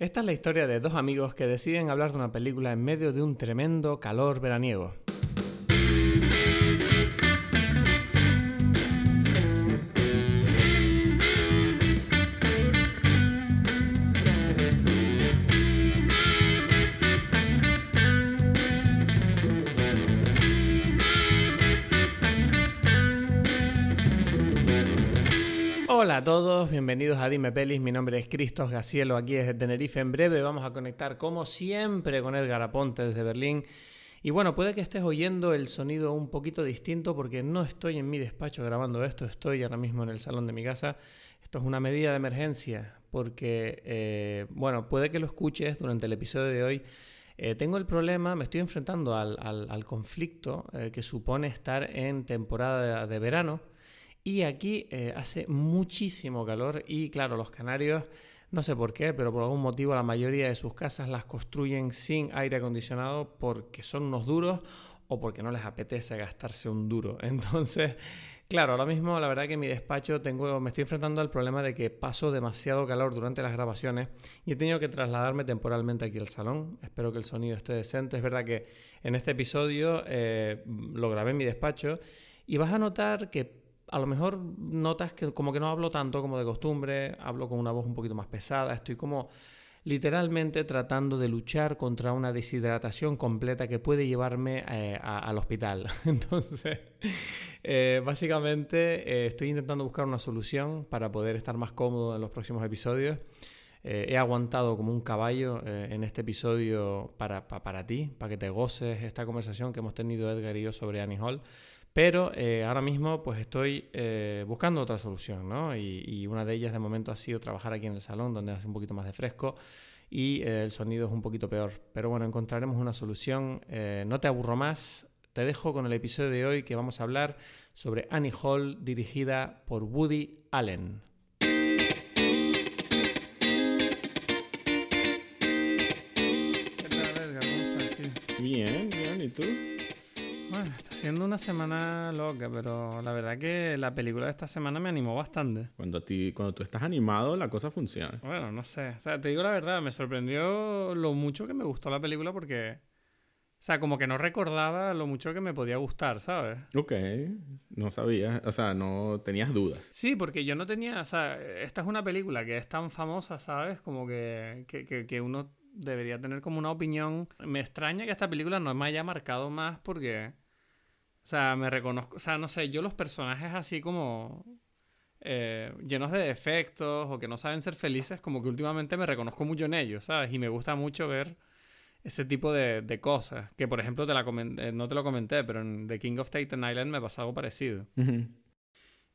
Esta es la historia de dos amigos que deciden hablar de una película en medio de un tremendo calor veraniego. A todos, bienvenidos a Dime Pelis, mi nombre es Cristos Gacielo, aquí desde Tenerife. En breve vamos a conectar como siempre con Edgar Aponte desde Berlín. Y bueno, puede que estés oyendo el sonido un poquito distinto porque no estoy en mi despacho grabando esto, estoy ahora mismo en el salón de mi casa. Esto es una medida de emergencia porque, eh, bueno, puede que lo escuches durante el episodio de hoy. Eh, tengo el problema, me estoy enfrentando al, conflicto eh, que supone estar en temporada de verano y aquí eh, hace muchísimo calor y claro, los canarios, no sé por qué, pero por algún motivo la mayoría de sus casas las construyen sin aire acondicionado porque son unos duros o porque no les apetece gastarse un duro. Entonces, claro, ahora mismo la verdad que en mi despacho tengo, me estoy enfrentando al problema de que paso demasiado calor durante las grabaciones y he tenido que trasladarme temporalmente aquí al salón. Espero que el sonido esté decente. Es verdad que en este episodio eh, lo grabé en mi despacho y vas a notar que a lo mejor notas que como que no hablo tanto como de costumbre, hablo con una voz un poquito más pesada, estoy como literalmente tratando de luchar contra una deshidratación completa que puede llevarme eh, al hospital. Entonces, eh, básicamente eh, estoy intentando buscar una solución para poder estar más cómodo en los próximos episodios. Eh, he aguantado como un caballo en este episodio para, pa- para ti, para que te goces esta conversación que hemos tenido Edgar y yo sobre Annie Hall. Pero eh, ahora mismo pues estoy eh, buscando otra solución, ¿no? Y, y una de ellas de momento ha sido trabajar aquí en el salón donde hace un poquito más de fresco y eh, el sonido es un poquito peor. Pero bueno, encontraremos una solución. Eh, no te aburro más. Te dejo con el episodio de hoy que vamos a hablar sobre Annie Hall dirigida por Woody Allen. ¿Qué tal, Edgar? ¿Cómo estás, tío? Bien, bien, ¿y tú? Bueno, está siendo una semana loca, pero la verdad que la película de esta semana me animó bastante. Cuando, a ti, cuando tú estás animado, la cosa funciona. Bueno, no sé. O sea, te digo la verdad, me sorprendió lo mucho que me gustó la película porque. O sea, como que no recordaba lo mucho que me podía gustar, ¿sabes? Ok, no sabías, o sea, no tenías dudas. Sí, porque yo no tenía. O sea, esta es una película que es tan famosa, ¿sabes? Como que, que, que, que uno debería tener como una opinión. Me extraña que esta película no me haya marcado más porque. O sea, me reconozco. O sea, no sé, yo los personajes así como. eh, llenos de defectos o que no saben ser felices, como que últimamente me reconozco mucho en ellos, ¿sabes? Y me gusta mucho ver ese tipo de, de cosas. Que por ejemplo, te la comen- eh, no te lo comenté, pero en The King of Staten Island me pasó algo parecido.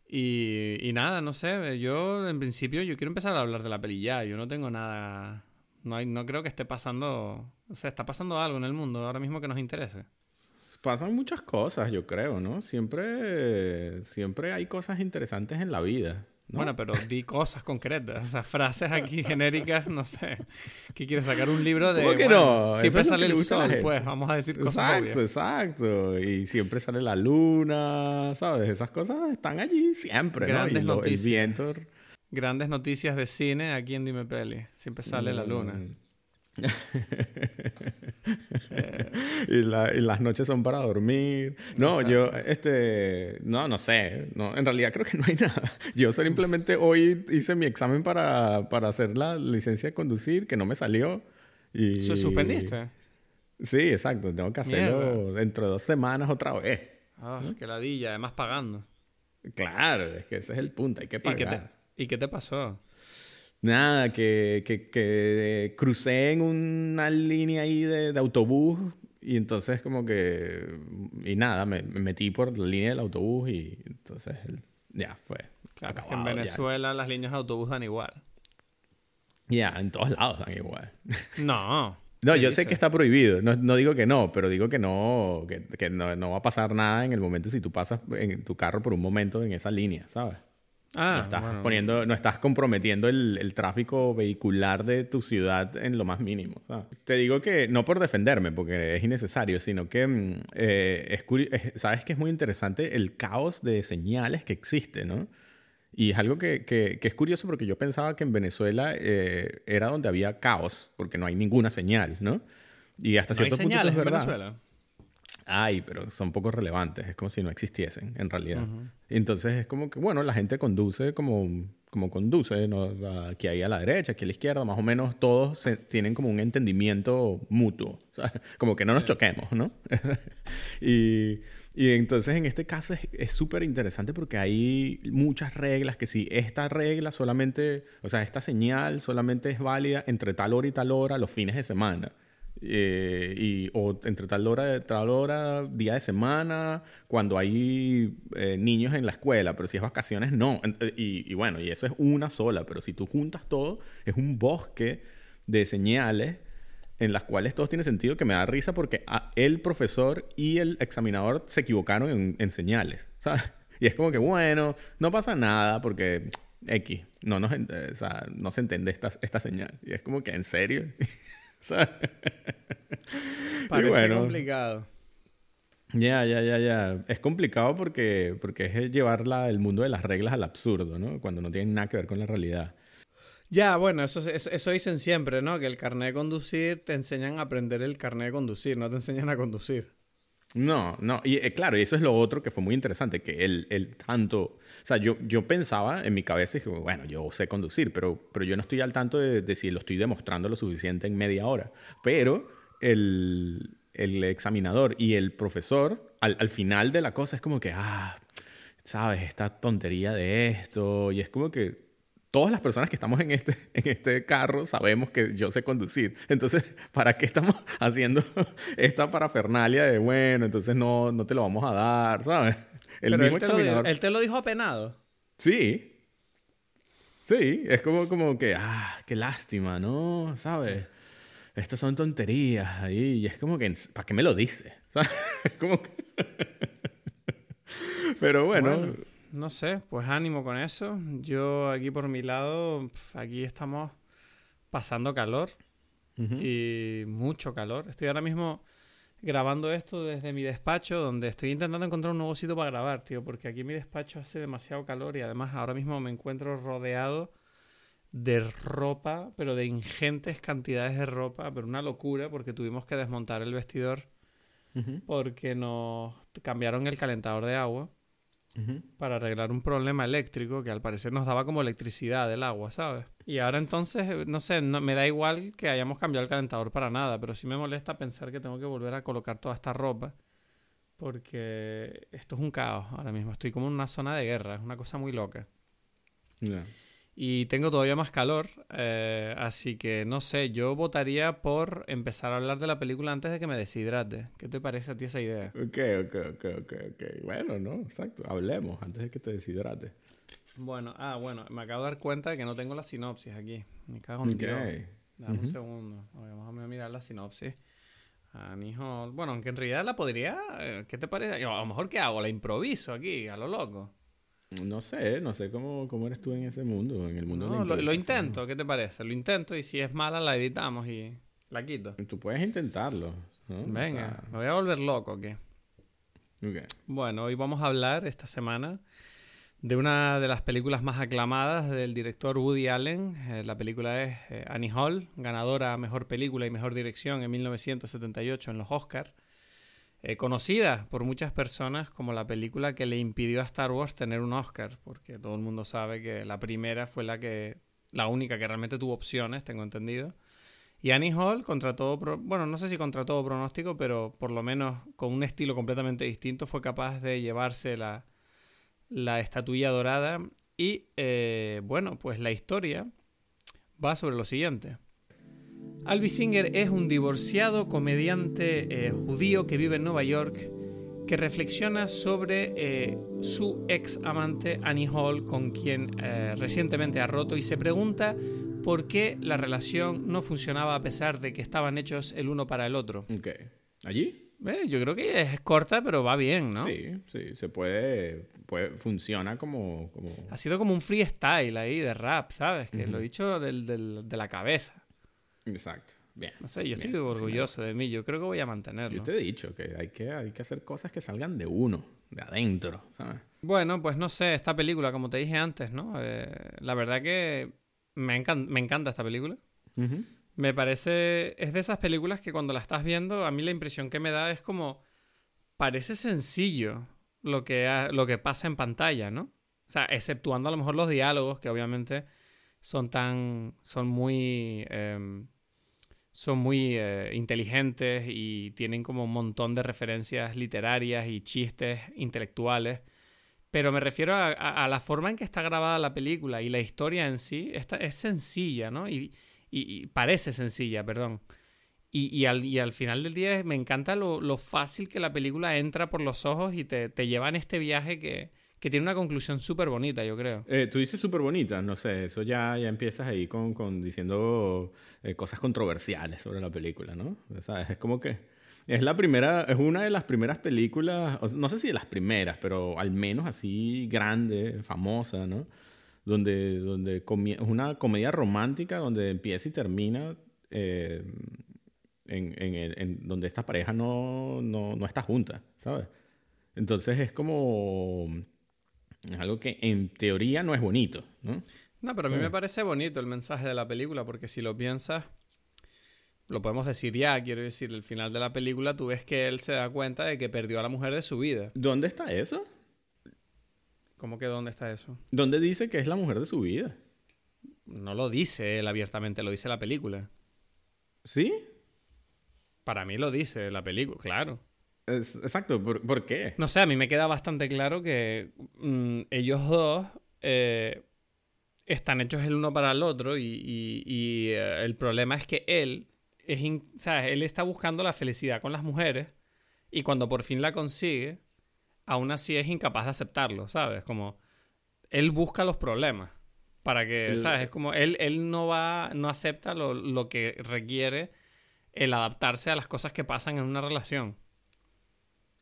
Y, y nada, no sé, yo en principio yo quiero empezar a hablar de la peli ya, yo no tengo nada, no, hay, no creo que esté pasando, o sea, está pasando algo en el mundo ahora mismo que nos interese. Pasan muchas cosas, yo creo, ¿no? Siempre, siempre hay cosas interesantes en la vida. ¿no? Bueno, pero di cosas concretas, o sea, frases aquí genéricas, no sé. ¿Qué quieres sacar un libro de... ¿Cómo que bueno, no? Eso Siempre es lo sale el sol, pues, vamos a decir cosas Exacto, obvias. exacto. Y siempre sale la luna, ¿sabes? Esas cosas están allí siempre, ¿no? Grandes lo- noticias. el viento. Grandes noticias de cine aquí en Dime Peli, siempre sale la luna. Mm. y, la- y las noches son para dormir. No, yo, este, no, no sé. No, en realidad creo que no hay nada. Yo simplemente hoy hice mi examen para, para hacer la licencia de conducir, que no me salió. Y... ¿Su- ¿Suspendiste? Sí, exacto. Tengo que hacerlo dentro de dos semanas otra vez. Ah, qué ladilla, además pagando. Claro, es que ese es el punto. Hay que ¿Y qué, pagar. te, ¿Y qué te pasó? Nada, que, que, que crucé en una línea ahí de, de autobús y entonces como que... Y nada, me, me metí por la línea del autobús y entonces ya fue. Claro, es que en ya. Venezuela las líneas de autobús dan igual. Ya, en todos lados dan igual. No. No, ¿qué yo sé que está prohibido. No, no digo que no, pero digo que no, que, que no, no va a pasar nada en el momento si tú pasas en tu carro por un momento en esa línea, ¿sabes? Ah, no estás bueno. poniendo, no estás comprometiendo el, el tráfico vehicular de tu ciudad en lo más mínimo. ¿sabes? Te digo que no por defenderme, porque es innecesario, sino que mm, eh, es curi- es- sabes que es muy interesante el caos de señales que existe, ¿no? Y es algo que, que, es curioso porque yo pensaba que en Venezuela eh, era donde había caos, porque no hay ninguna señal, ¿no? Y hasta cierto punto eso es verdad. En Venezuela? Hay, pero son poco relevantes. Es como si no existiesen, en realidad. Entonces es como que, bueno, la gente conduce como, como conduce, ¿no? aquí ahí a la derecha, aquí a la izquierda, más o menos todos tienen como un entendimiento mutuo. Como que no nos choquemos, ¿no? y y entonces en este caso es súper interesante porque hay muchas reglas que si esta regla solamente, o sea, esta señal solamente es válida entre tal hora y tal hora los fines de semana. Eh, y, o entre tal hora, tal hora, día de semana, cuando hay eh, niños en la escuela, pero si es vacaciones, no. Y, y bueno, y eso es una sola, pero si tú juntas todo, es un bosque de señales en las cuales todo tiene sentido que me da risa porque el profesor y el examinador se equivocaron en, señales, ¿sabes? Y es como que, bueno, no pasa nada porque X, no, no, o sea, no se entiende esta, esta señal. Y es como que, ¿en serio? ¿Sabes? Parece complicado. Ya, ya, ya, ya. Es complicado porque, porque es llevar el mundo de las reglas al absurdo, ¿no? Cuando no tienen nada que ver con la realidad. Ya, bueno, eso, eso, dicen siempre, ¿no? Que el carnet de conducir te enseñan a aprender el carnet de conducir, no te enseñan a conducir. No, no, y eh, claro, y eso es lo otro que fue muy interesante, que el, el tanto, sea, yo, yo pensaba en mi cabeza, dije, bueno, yo sé conducir, pero, pero yo no estoy al tanto de, si lo estoy demostrando lo suficiente en media hora. Pero el, el examinador y el profesor, al, al final de la cosa, es como que, ah, sabes, esta tontería de esto, y es como que todas las personas que estamos en este, en este carro sabemos que yo sé conducir. Entonces, ¿para qué estamos haciendo esta parafernalia de, bueno, entonces no, no te lo vamos a dar, ¿sabes? El mismo él, te lo, él te lo dijo apenado. Sí. Sí, es como, como que, ah, qué lástima, ¿no? ¿Sabes? Estas son tonterías ahí. Y es como que, ¿para qué me lo dice? ¿Sabes? como que... Pero bueno no sé, pues ánimo con eso. Yo aquí por mi lado, aquí estamos pasando calor y mucho calor. Estoy ahora mismo grabando esto desde mi despacho, donde estoy intentando encontrar un nuevo sitio para grabar, tío, porque aquí mi despacho hace demasiado calor y además ahora mismo me encuentro rodeado de ropa, pero de ingentes cantidades de ropa, pero una locura porque tuvimos que desmontar el vestidor porque nos cambiaron el calentador de agua para arreglar un problema eléctrico que al parecer nos daba como electricidad del agua, ¿sabes? Y ahora entonces, no sé, no, me da igual que hayamos cambiado el calentador para nada, pero sí me molesta pensar que tengo que volver a colocar toda esta ropa porque esto es un caos ahora mismo. Estoy como en una zona de guerra, es una cosa muy loca. Y tengo todavía más calor, eh, así que no sé, yo votaría por empezar a hablar de la película antes de que me deshidrate. ¿Qué te parece a ti esa idea? Ok, ok, ok, ok, ok. Bueno, no, exacto, hablemos antes de que te deshidrate. Bueno, ah, bueno, me acabo de dar cuenta de que no tengo la sinopsis aquí. Me cago en okay. Dame un segundo. Vamos a mirar la sinopsis. Anijo. Bueno, aunque en realidad la podría. Eh, ¿Qué te parece? a lo mejor que hago, la improviso aquí, a lo loco. No sé, no sé cómo, cómo eres tú en ese mundo, en el mundo de la lo, lo intento, ¿qué te parece? Lo intento y si es mala la editamos y la quito. Tú puedes intentarlo. Venga, me voy a volver loco aquí. Okay. Bueno, hoy vamos a hablar esta semana de una de las películas más aclamadas del director Woody Allen. Eh, la película es eh, Annie Hall, ganadora a Mejor Película y Mejor Dirección en 1978 en los Oscars. Eh, conocida por muchas personas como la película que le impidió a Star Wars tener un Oscar, porque todo el mundo sabe que la primera fue la que la única que realmente tuvo opciones, tengo entendido. Y Annie Hall, contra todo, bueno, no sé si contra todo pronóstico, pero por lo menos con un estilo completamente distinto, fue capaz de llevarse la, la estatuilla dorada. Y eh, bueno, pues la historia va sobre lo siguiente. Albi Singer es un divorciado comediante eh, judío que vive en Nueva York que reflexiona sobre eh, su ex amante Annie Hall con quien eh, recientemente ha roto y se pregunta por qué la relación no funcionaba a pesar de que estaban hechos el uno para el otro. Ok. ¿Allí? yo creo que es corta, pero va bien, ¿no? Sí, sí, se puede, puede funciona como, Ha sido como un freestyle ahí de rap, ¿sabes? Que lo he dicho del, del, de la cabeza. Exacto. Bien. No sé, yo estoy orgulloso de mí. Yo creo que voy a mantenerlo. Yo te he dicho que hay que, hay que hacer cosas que salgan de uno, de adentro, ¿sabes? Bueno, pues no sé, esta película, como te dije antes, ¿no? Eh, la verdad que me, me encanta esta película. Me parece, es de esas películas que cuando la estás viendo, a mí la impresión que me da es como, parece sencillo lo que, lo que pasa en pantalla, ¿no? O sea, exceptuando a lo mejor los diálogos, que obviamente son tan, son muy, em, son muy eh, inteligentes y tienen como un montón de referencias literarias y chistes intelectuales. Pero me refiero a, la forma en que está grabada la película y la historia en sí. Esta, es sencilla, ¿no? Y, parece sencilla, perdón. Y, al, al, final del día me encanta lo, fácil que la película entra por los ojos y te, te lleva en este viaje que, que tiene una conclusión súper bonita, yo creo. Eh, tú dices súper bonita, no sé, eso ya, ya empiezas ahí con, con diciendo eh, cosas controversiales sobre la película, ¿no? O sea, es como que es la primera, es una de las primeras películas, no sé si de las primeras, pero al menos así grande, famosa, ¿no? Donde, donde es una comedia romántica donde empieza y termina eh, en, en, en, donde esta pareja no, no, no está junta, ¿sabes? Entonces es como es algo que en teoría no es bonito, ¿no? No, pero a mí me parece bonito el mensaje de la película, porque si lo piensas, lo podemos decir ya, quiero decir, el final de la película tú ves que él se da cuenta de que perdió a la mujer de su vida. ¿Dónde está eso? ¿Cómo que dónde está eso? ¿Dónde dice que es la mujer de su vida? No lo dice él abiertamente, lo dice la película. ¿Sí? Para mí lo dice la película, claro exacto, ¿Por, qué? No sé, a mí me queda bastante claro que mm, ellos dos eh, están hechos el uno para el otro y, eh, el problema es que él, es él está buscando la felicidad con las mujeres y cuando por fin la consigue, aún así es incapaz de aceptarlo, ¿sabes? Como él busca los problemas para que, ¿sabes? Es como él, él no va, no acepta lo, lo que requiere el adaptarse a las cosas que pasan en una relación.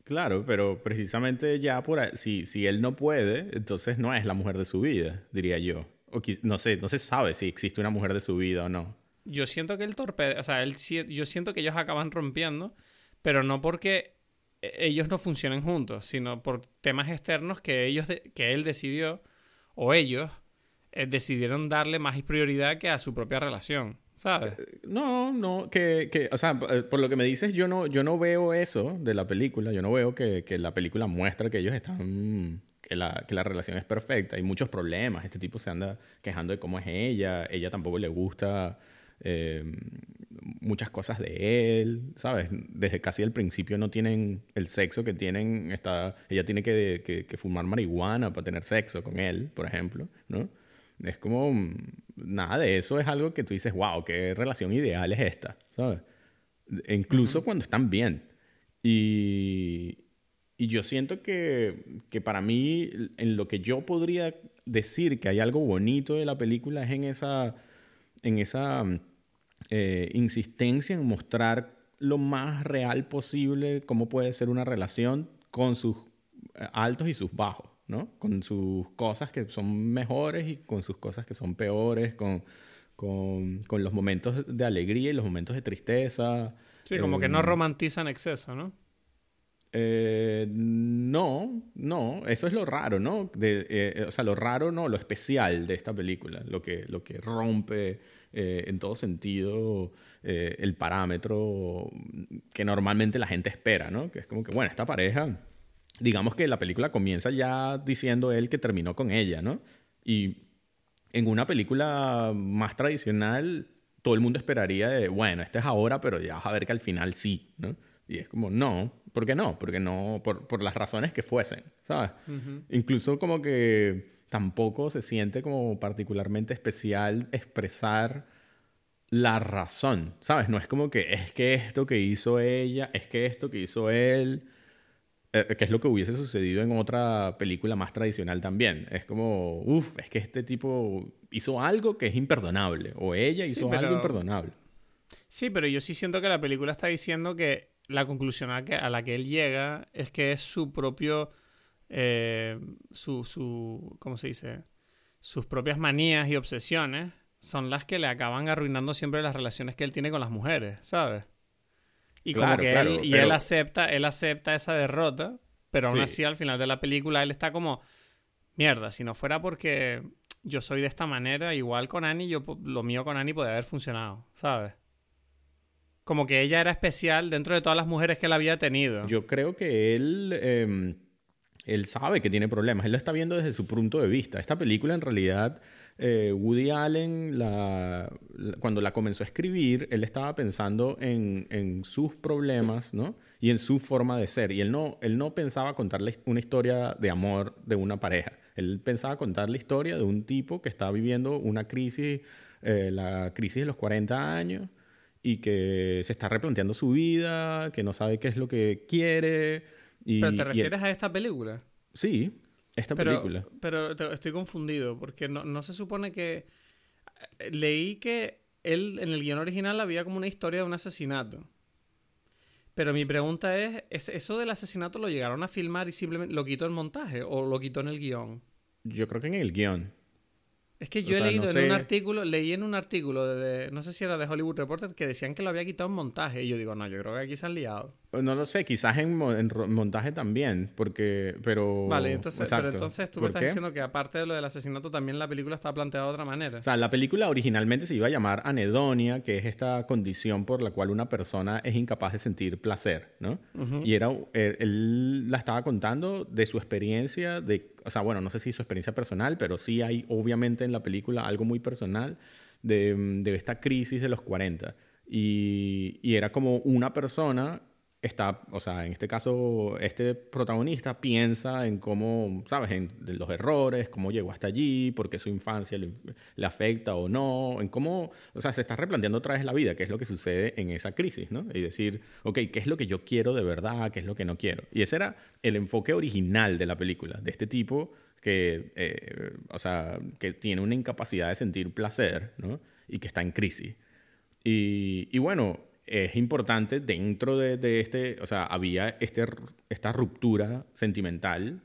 Claro, pero precisamente ya por ahí, si, si él no puede, entonces no es la mujer de su vida, diría yo. O no sé, no se sabe si existe una mujer de su vida o no. Yo siento que el torpe, o sea, yo siento que ellos acaban rompiendo, pero no porque e, ellos no funcionen juntos, sino por temas externos que ellos que él decidió o ellos eh, decidieron darle más prioridad que a su propia relación. ¿Sabes? Eh, no, no, que, que, o sea, eh, por lo que me dices, yo no, yo no veo eso de la película. Yo no veo que, que la película muestra que ellos están, que la, que la relación es perfecta. Hay muchos problemas. Este tipo se anda quejando de cómo es ella. Ella tampoco le gusta eh, muchas cosas de él, ¿sabes? Desde casi el principio no tienen el sexo que tienen. Está, ella tiene que, que, fumar marihuana para tener sexo con él, por ejemplo, ¿no? Es como, nada de eso es algo que tú dices, wow, qué relación ideal es esta, ¿sabes? E incluso cuando están bien. Y, y yo siento que, que, para mí, en lo que yo podría decir que hay algo bonito de la película es en esa, en esa eh, insistencia en mostrar lo más real posible cómo puede ser una relación con sus eh, altos y sus bajos. ¿No? Con sus cosas que son mejores y con sus cosas que son peores, con, con, con los momentos de alegría y los momentos de tristeza. Sí, como que no em, romantizan exceso, ¿no? Eh, no, no, eso es lo raro, ¿no? De, eh, o sea, lo raro, no, lo especial de esta película, lo que, lo que rompe eh, en todo sentido el parámetro que normalmente la gente espera, ¿no? Que es como que, bueno, esta pareja digamos que la película comienza ya diciendo él que terminó con ella, ¿no? Y en una película más tradicional, todo el mundo esperaría de, bueno, este es ahora, pero ya vas a ver que al final sí, ¿no? Y es como, no, ¿por qué no? Porque no, por, por las razones que fuesen, ¿sabes? Incluso como que tampoco se siente como particularmente especial expresar la razón, ¿sabes? No es como que es que esto que hizo ella, es que esto que hizo él, eh, que es lo que hubiese sucedido en otra película más tradicional también. Es como, uff, es que este tipo hizo algo que es imperdonable, o ella hizo algo imperdonable. Sí, pero yo sí siento que la película está diciendo que la conclusión a, la que él llega es que es su propio, eh, su, su, ¿cómo se dice? Sus propias manías y obsesiones son las que le acaban arruinando siempre las relaciones que él tiene con las mujeres, ¿sabes? Y como que él, y él acepta, él acepta esa derrota Pero aún así, al final de la película, él está como, mierda, si no fuera porque yo soy de esta manera, igual con Annie, yo, lo mío con Annie podría haber funcionado, ¿sabes? Como que ella era especial dentro de todas las mujeres que él había tenido. Yo creo que él, em, él sabe que tiene problemas, él lo está viendo desde su punto de vista. Esta película en realidad eh, Woody Allen, cuando la comenzó a escribir, él estaba pensando en, sus problemas, ¿no? Y en su forma de ser. Y él no, él no pensaba contarle una historia de amor de una pareja. Él pensaba contar la historia de un tipo que está viviendo una crisis, eh, la crisis de los 40 años, y que se está replanteando su vida, que no sabe qué es lo que quiere. ¿Pero te refieres a esta película? Sí, esta película. Pero estoy confundido, porque no, se supone que... Eh, leí que él en el guion original había como una historia de un asesinato. Pero mi pregunta es, ¿es, ¿eso del asesinato lo llegaron a filmar y simplemente lo quitó en montaje o lo quitó en el guion? Yo creo que en el guion. Es que yo he leído en un artículo, leí en un artículo de, no sé si era de Hollywood Reporter, que decían que lo había quitado en montaje. Y yo digo, no, yo creo que aquí se han liado. No lo sé, quizás en, montaje también, porque, pero... Vale, entonces, pero entonces tú me estás diciendo que aparte de lo del asesinato, también la película estaba planteada de otra manera. O sea, la película originalmente se iba a llamar anedonia, que es esta condición por la cual una persona es incapaz de sentir placer, ¿no? Y era, él la estaba contando de su experiencia de o sea, bueno, no sé si su experiencia personal, pero sí hay obviamente en la película algo muy personal de, esta crisis de los 40. Y, y, era como una persona está, o sea, en este caso, este protagonista piensa en cómo, ¿sabes?, en los errores, cómo llegó hasta allí, por qué su infancia le, le, afecta o no, en cómo, o sea, se está replanteando otra vez la vida, qué es lo que sucede en esa crisis, ¿no? Y decir, ok, ¿qué es lo que yo quiero de verdad? ¿Qué es lo que no quiero? Y ese era el enfoque original de la película, de este tipo que, eh, o sea, que tiene una incapacidad de sentir placer, ¿no? Y que está en crisis. Y, y bueno, es importante dentro de, este, o sea, había este, esta ruptura sentimental,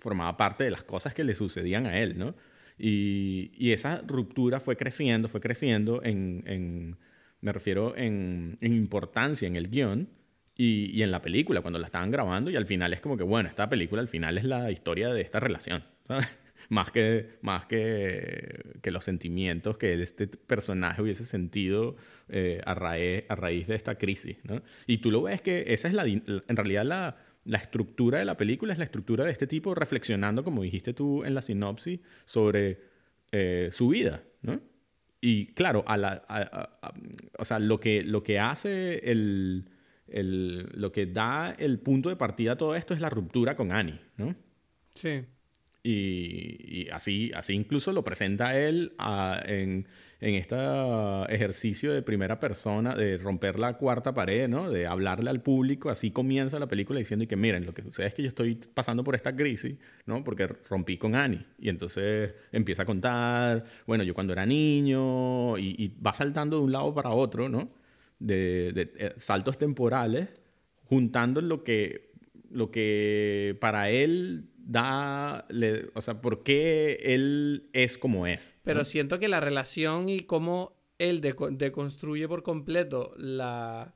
formaba parte de las cosas que le sucedían a él, ¿no? Y, y esa ruptura fue creciendo, fue creciendo en, en me refiero en, en, importancia en el guion y, y, en la película, cuando la estaban grabando, y al final es como que, bueno, esta película al final es la historia de esta relación, ¿sabes? más que, más que, que los sentimientos que este personaje hubiese sentido eh, a, raíz, a raíz de esta crisis. ¿no? Y tú lo ves que esa es la, en realidad la, la estructura de la película, es la estructura de este tipo reflexionando, como dijiste tú en la sinopsis, sobre eh, su vida. ¿no? Y claro, a la, o sea, lo que, lo que hace el, el, lo que da el punto de partida a todo esto es la ruptura con Annie, ¿no? Sí. Y, así, así incluso lo presenta él en, en este ejercicio de primera persona, de romper la cuarta pared, ¿no? De hablarle al público. Así comienza la película diciendo y que miren, lo que sucede es que yo estoy pasando por esta crisis, ¿no? Porque rompí con Annie. Y entonces empieza a contar, bueno, yo cuando era niño, y, va saltando de un lado para otro, ¿no? De, de eh, saltos temporales, juntando lo que, lo que para él da, o sea, por qué él es como es. Pero siento que la relación y cómo él deconstruye por completo la,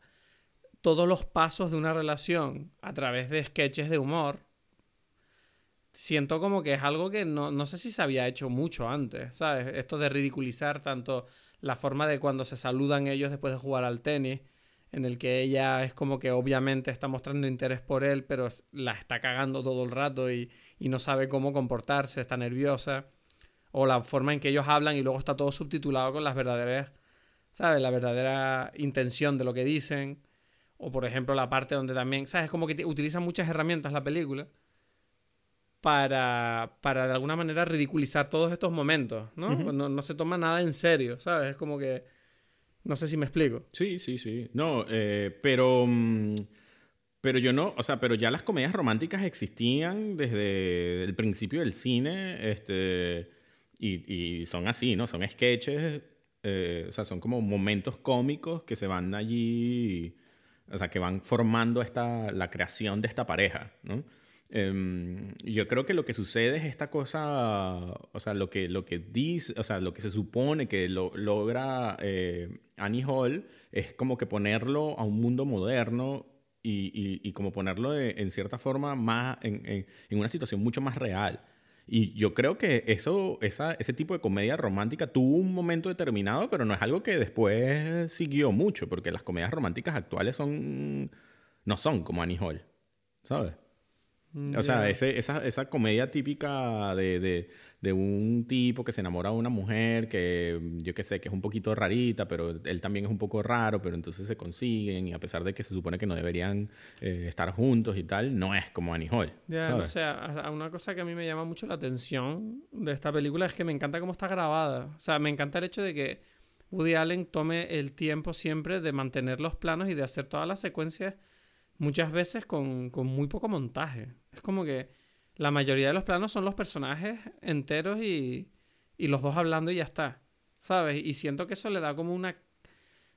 todos los pasos de una relación a través de sketches de humor, siento como que es algo que no, no sé si se había hecho mucho antes, ¿sabes? Esto de ridiculizar tanto la forma de cuando se saludan ellos después de jugar al tenis en el que ella es como que obviamente está mostrando interés por él, pero la está cagando todo el rato y, no sabe cómo comportarse, está nerviosa. O la forma en que ellos hablan y luego está todo subtitulado con las verdaderas, ¿sabes? La verdadera intención de lo que dicen. O por ejemplo la parte donde también, ¿sabes? Como que utiliza muchas herramientas la película para, para de alguna manera ridiculizar todos estos momentos, ¿no? no, no se toma nada en serio, ¿sabes? Es como que no sé si me explico. Sí, sí, sí. No, eh, pero... Mm, pero yo no, o sea, pero ya las comedias románticas existían desde el principio del cine, este, y, son así, ¿no? Son sketches, eh, o sea, son como momentos cómicos que se van allí, o sea, que van formando esta, la creación de esta pareja, ¿no? Em, yo creo que lo que sucede es esta cosa, o sea, lo que, lo que dice, o sea, lo que se supone que lo, logra eh, Annie Hall es como que ponerlo a un mundo moderno y, y, como ponerlo en cierta forma más en, en, una situación mucho más real. Y yo creo que eso, esa, ese tipo de comedia romántica tuvo un momento determinado, pero no es algo que después siguió mucho, porque las comedias románticas actuales son, no son como Annie Hall, ¿sabes? O sea, ese, esa, esa, comedia típica de, de, de, un tipo que se enamora de una mujer que yo qué sé, que es un poquito rarita, pero él también es un poco raro, pero entonces se consiguen y a pesar de que se supone que no deberían eh, estar juntos y tal, no es como Annie Hall. Ya, o sea, una cosa que a mí me llama mucho la atención de esta película es que me encanta cómo está grabada. O sea, me encanta el hecho de que Woody Allen tome el tiempo siempre de mantener los planos y de hacer todas las secuencias muchas veces con, muy poco montaje. Es como que la mayoría de los planos son los personajes enteros y, y los dos hablando y ya está. ¿Sabes? Y siento que eso le da como una...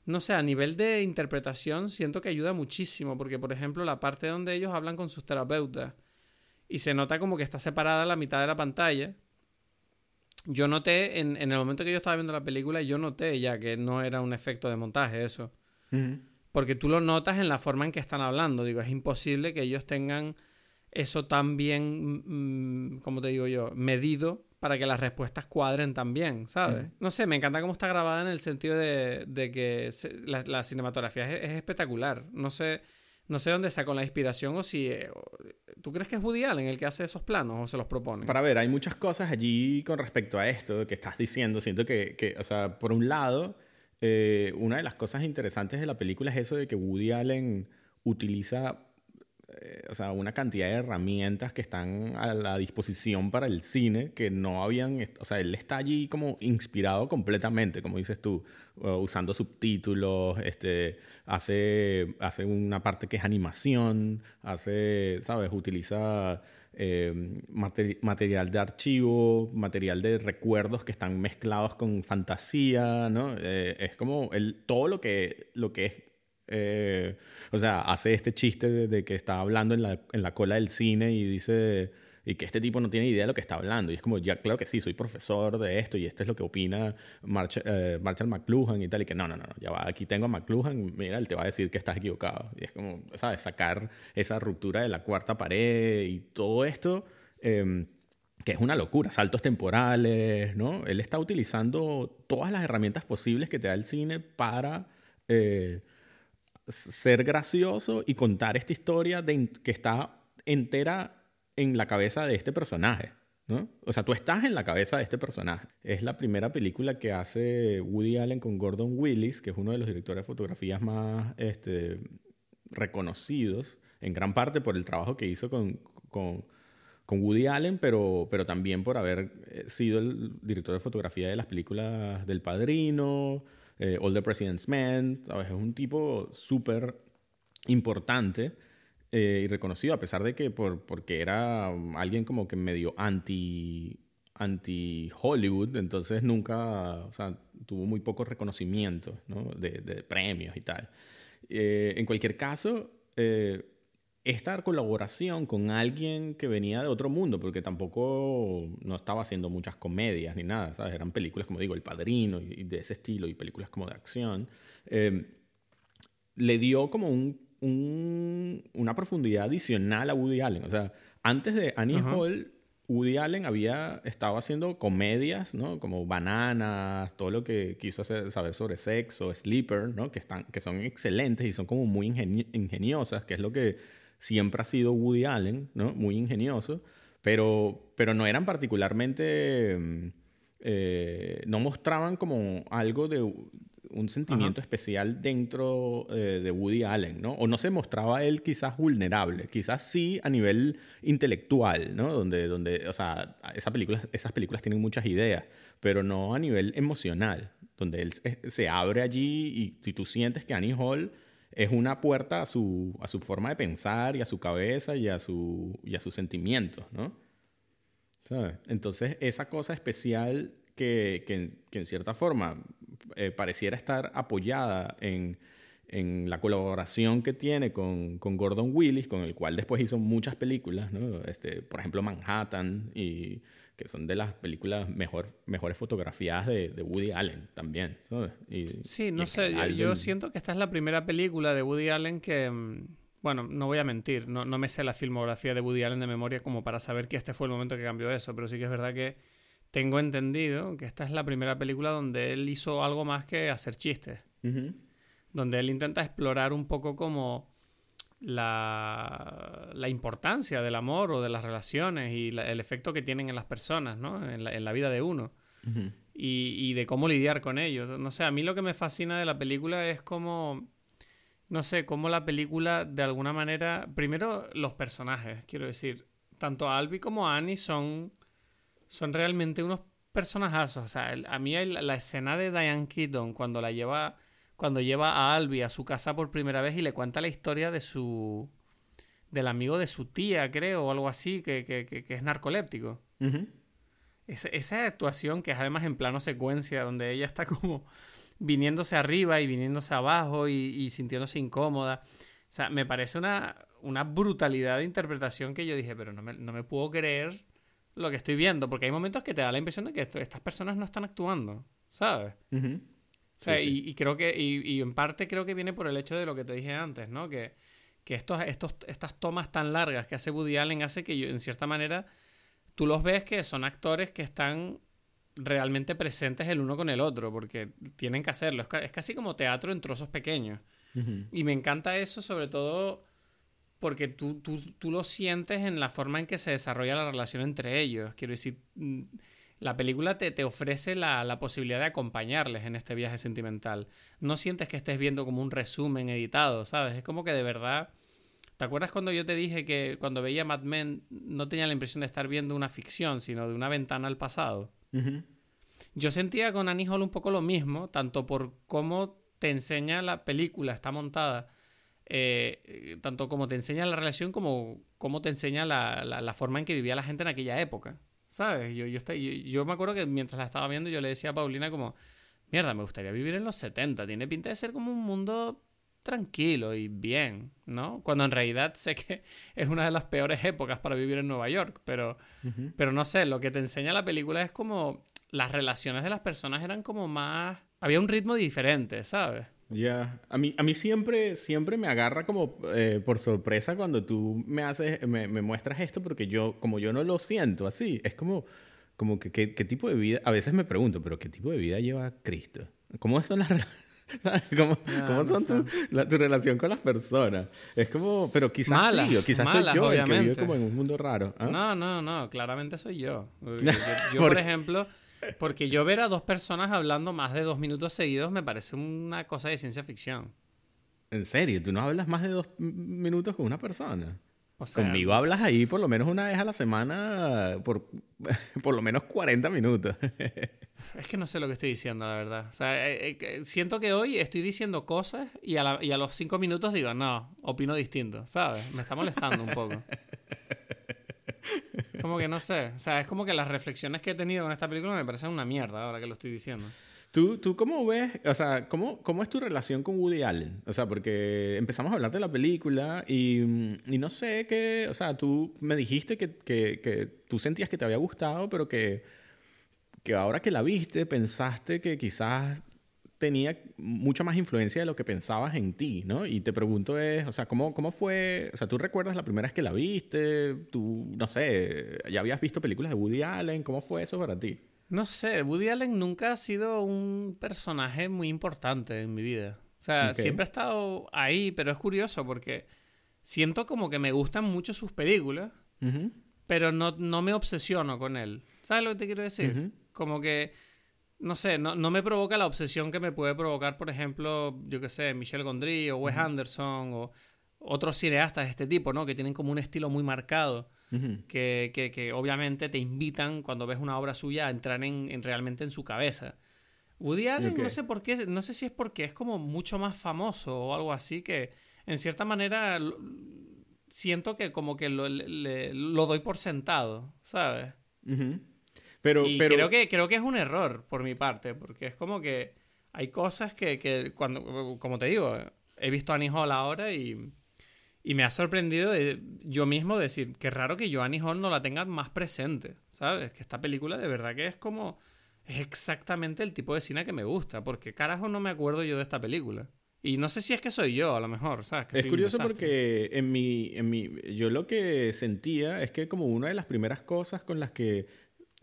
No sé, a nivel de interpretación siento que ayuda muchísimo, porque por ejemplo la parte donde ellos hablan con sus terapeutas y se nota como que está separada la mitad de la pantalla. Yo noté, en, en el momento que yo estaba viendo la película, yo noté ya que no era un efecto de montaje eso. Porque tú lo notas en la forma en que están hablando. Digo, es imposible que ellos tengan eso tan bien, mm, como te digo yo, medido para que las respuestas cuadren tan bien, ¿sabes? No sé, me encanta cómo está grabada en el sentido de, que la, cinematografía es, espectacular. No sé, no sé dónde sacó la inspiración o si... Eh, ¿Tú crees que es Woody Allen el que hace esos planos o se los propone? Para ver, hay muchas cosas allí con respecto a esto que estás diciendo. Siento que, que o sea, por un lado eh, una de las cosas interesantes de la película es eso de que Woody Allen utiliza eh, o sea, una cantidad de herramientas que están a la disposición para el cine que no habían, o sea, él está allí como inspirado completamente, como dices tú, usando subtítulos, este, hace, hace una parte que es animación, hace, ¿sabes? Utiliza eh, material de archivo, material de recuerdos que están mezclados con fantasía, ¿no? Eh, es como el, todo lo que, lo que es, eh, o sea, hace este chiste de, que está hablando en la, en la cola del cine y dice y que este tipo no tiene idea de lo que está hablando. Y es como, ya, claro que sí, soy profesor de esto y esto es lo que opina Marshall, eh, McLuhan y tal. Y que no, no, no, ya aquí tengo a McLuhan, mira, él te va a decir que estás equivocado. Y es como, ¿sabes? Sacar esa ruptura de la cuarta pared y todo esto. Em, que es una locura, saltos temporales, ¿no? Él está utilizando todas las herramientas posibles que te da el cine para eh, ser gracioso y contar esta historia de, que está entera en la cabeza de este personaje. ¿no? O sea, tú estás en la cabeza de este personaje. Es la primera película que hace Woody Allen con Gordon Willis, que es uno de los directores de fotografías más este, reconocidos, en gran parte por el trabajo que hizo con, con, Woody Allen, pero, pero también por haber eh, sido el director de fotografía de las películas del Padrino, eh, All the President's Men. Es un tipo súper importante eh, y reconocido, a pesar de que por, porque era alguien como que medio anti, anti Hollywood, entonces nunca, o sea, tuvo muy poco reconocimiento ¿no? de, de, premios y tal. Eh, en cualquier caso, eh, esta colaboración con alguien que venía de otro mundo, porque tampoco no estaba haciendo muchas comedias ni nada, ¿sabes? Eran películas, como digo, El Padrino y, de ese estilo, y películas como de acción, le dio como un una profundidad adicional a Woody Allen. O sea, antes de Annie Hall, Woody Allen había estado haciendo comedias, ¿no? Como Bananas, todo lo que quiso hacer, saber sobre sexo, Sleeper, ¿no? Que, están, que son excelentes y son como muy ingeniosas, que es lo que siempre ha sido Woody Allen, ¿no? Muy ingenioso, pero, pero no eran particularmente... Mm, eh, no mostraban como algo de, un sentimiento especial dentro eh, de Woody Allen, ¿no? O no se mostraba él quizás vulnerable, quizás sí a nivel intelectual, ¿no? Donde, donde o sea, esa película, esas películas tienen muchas ideas, pero no a nivel emocional, donde él se, abre allí y si tú sientes que Annie Hall es una puerta a su, a su forma de pensar y a su cabeza y a, su, y a sus sentimientos, ¿no? ¿Sabes? Entonces, esa cosa especial que, que, que en cierta forma eh, pareciera estar apoyada en, en, la colaboración que tiene con, con, Gordon Willis, con el cual después hizo muchas películas, ¿no? este, por ejemplo Manhattan, y que son de las películas mejor, mejores fotografiadas de, de Woody Allen también. ¿sabes? sí, no sé, yo, siento que esta es la primera película de Woody Allen que, mm, bueno, no voy a mentir, no, no, me sé la filmografía de Woody Allen de memoria como para saber que este fue el momento que cambió eso, pero sí que es verdad que tengo entendido que esta es la primera película donde él hizo algo más que hacer chistes. Donde él intenta explorar un poco como la, la, importancia del amor o de las relaciones y el efecto que tienen en las personas, ¿no? En la, en la vida de uno. y, y, de cómo lidiar con ellos. No sé, a mí lo que me fascina de la película es como... No sé, cómo la película de alguna manera... Primero, los personajes, quiero decir. Tanto Albi como Annie son son realmente unos personajazos. O sea, a mí la, escena de Diane Keaton cuando la lleva, cuando lleva a Albi a su casa por primera vez y le cuenta la historia de su, del amigo de su tía, creo, o algo así, que, que, que, es narcoléptico. esa actuación que es además en plano secuencia, donde ella está como viniéndose arriba y viniéndose abajo y, sintiéndose incómoda. O sea, me parece una, una brutalidad de interpretación que yo dije, pero no me, no me puedo creer lo que estoy viendo, porque hay momentos que te da la impresión de que estas personas no están actuando, ¿sabes? O sea, Y, creo que, y, en parte creo que viene por el hecho de lo que te dije antes, ¿no? Que, que estos, estos, estas tomas tan largas que hace Woody Allen hace que yo, en cierta manera, tú los ves que son actores que están realmente presentes el uno con el otro, porque tienen que hacerlo. Es, casi como teatro en trozos pequeños. Y me encanta eso, sobre todo porque tú, tú, tú, lo sientes en la forma en que se desarrolla la relación entre ellos. Quiero decir, mm, la película te, te ofrece la, la, posibilidad de acompañarles en este viaje sentimental. No sientes que estés viendo como un resumen editado, ¿sabes? Es como que de verdad... ¿Te acuerdas cuando yo te dije que cuando veía Mad Men no tenía la impresión de estar viendo una ficción, sino de una ventana al pasado? Yo sentía con Annie Hall un poco lo mismo, tanto por cómo te enseña la película, está montada, eh, tanto como te enseña la relación como cómo te enseña la, la, forma en que vivía la gente en aquella época. ¿Sabes? Yo, yo, yo, me acuerdo que mientras la estaba viendo yo le decía a Paulina como, mierda, me gustaría vivir en los 70, tiene pinta de ser como un mundo tranquilo y bien, ¿no? Cuando en realidad sé que es una de las peores épocas para vivir en Nueva York, pero, pero no sé, lo que te enseña la película es como las relaciones de las personas eran como más... Había un ritmo diferente, ¿sabes? Ya, a, mí, a mí siempre, siempre me agarra como eh, por sorpresa cuando tú me haces, me, me, muestras esto porque yo, como yo no lo siento así, es como, como que qué tipo de vida, a veces me pregunto, pero ¿qué tipo de vida lleva Cristo? ¿Cómo son las ¿Cómo, ¿cómo son tu, tu, relación con las personas? Es como, pero quizás sí, o quizás soy yo el que vive como en un mundo raro. ¿ah? No, no, no, claramente soy yo. Yo, por ejemplo, porque yo ver a dos personas hablando más de dos minutos seguidos me parece una cosa de ciencia ficción. ¿En serio? ¿Tú no hablas más de dos minutos con una persona? Conmigo hablas ahí por lo menos una vez a la semana por, por lo menos 40 minutos. es que no sé lo que estoy diciendo, la verdad. O sea, eh, eh, siento que hoy estoy diciendo cosas y a, y a los cinco minutos digo, no, opino distinto, ¿sabes? Me está molestando un poco. Como que no sé. O sea, es como que las reflexiones que he tenido con esta película me parecen una mierda ahora que lo estoy diciendo. ¿Tú, ¿Tú cómo ves, o sea, cómo, cómo es tu relación con Woody Allen? O sea, porque empezamos a hablar de la película y, y no sé qué, o sea, tú me dijiste que, que, que, tú sentías que te había gustado, pero que, que ahora que la viste pensaste que quizás tenía mucha más influencia de lo que pensabas en ti, ¿no? Y te pregunto es, o sea, ¿cómo, ¿cómo fue? O sea, ¿tú recuerdas la primera vez que la viste? ¿Tú, no sé, ya habías visto películas de Woody Allen? ¿Cómo fue eso para ti? No sé, Woody Allen nunca ha sido un personaje muy importante en mi vida. O sea, siempre ha estado ahí, pero es curioso porque siento como que me gustan mucho sus películas, pero no, no me obsesiono con él. ¿Sabes lo que te quiero decir? Como que no sé, no, no, me provoca la obsesión que me puede provocar, por ejemplo, yo qué sé, Michel Gondry o Wes Anderson o otros cineastas de este tipo, ¿no? Que tienen como un estilo muy marcado, que, que, que, obviamente te invitan cuando ves una obra suya a entrar en, en realmente en su cabeza. Woody Allen, no sé por qué, no sé si es porque es como mucho más famoso o algo así, que en cierta manera siento que como que lo, lo doy por sentado, ¿sabes? Pero, y Creo, que, creo que es un error por mi parte, porque es como que hay cosas que, que cuando, como te digo, he visto a Annie Hall ahora y, y me ha sorprendido yo mismo decir, que raro que yo Annie Hall no la tenga más presente, ¿sabes? Que esta película de verdad que es como, es exactamente el tipo de cine que me gusta, porque carajo no me acuerdo yo de esta película. Y no sé si es que soy yo, a lo mejor, ¿sabes? es curioso porque en mi, en mi, yo lo que sentía es que como una de las primeras cosas con las que,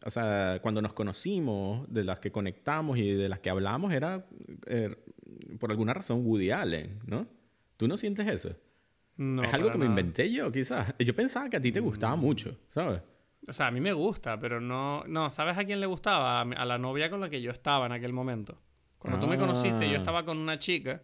o sea, cuando nos conocimos, de las que conectamos y de las que hablamos, era, eh, por alguna razón, Woody Allen, ¿no? ¿Tú no sientes eso? No, es algo que me inventé yo, quizás. Yo pensaba que a ti te gustaba mm. mucho, ¿sabes? O sea, a mí me gusta, pero no... No, ¿sabes a quién le gustaba? A, la novia con la que yo estaba en aquel momento. Cuando tú me conociste, yo ah. estaba con una chica.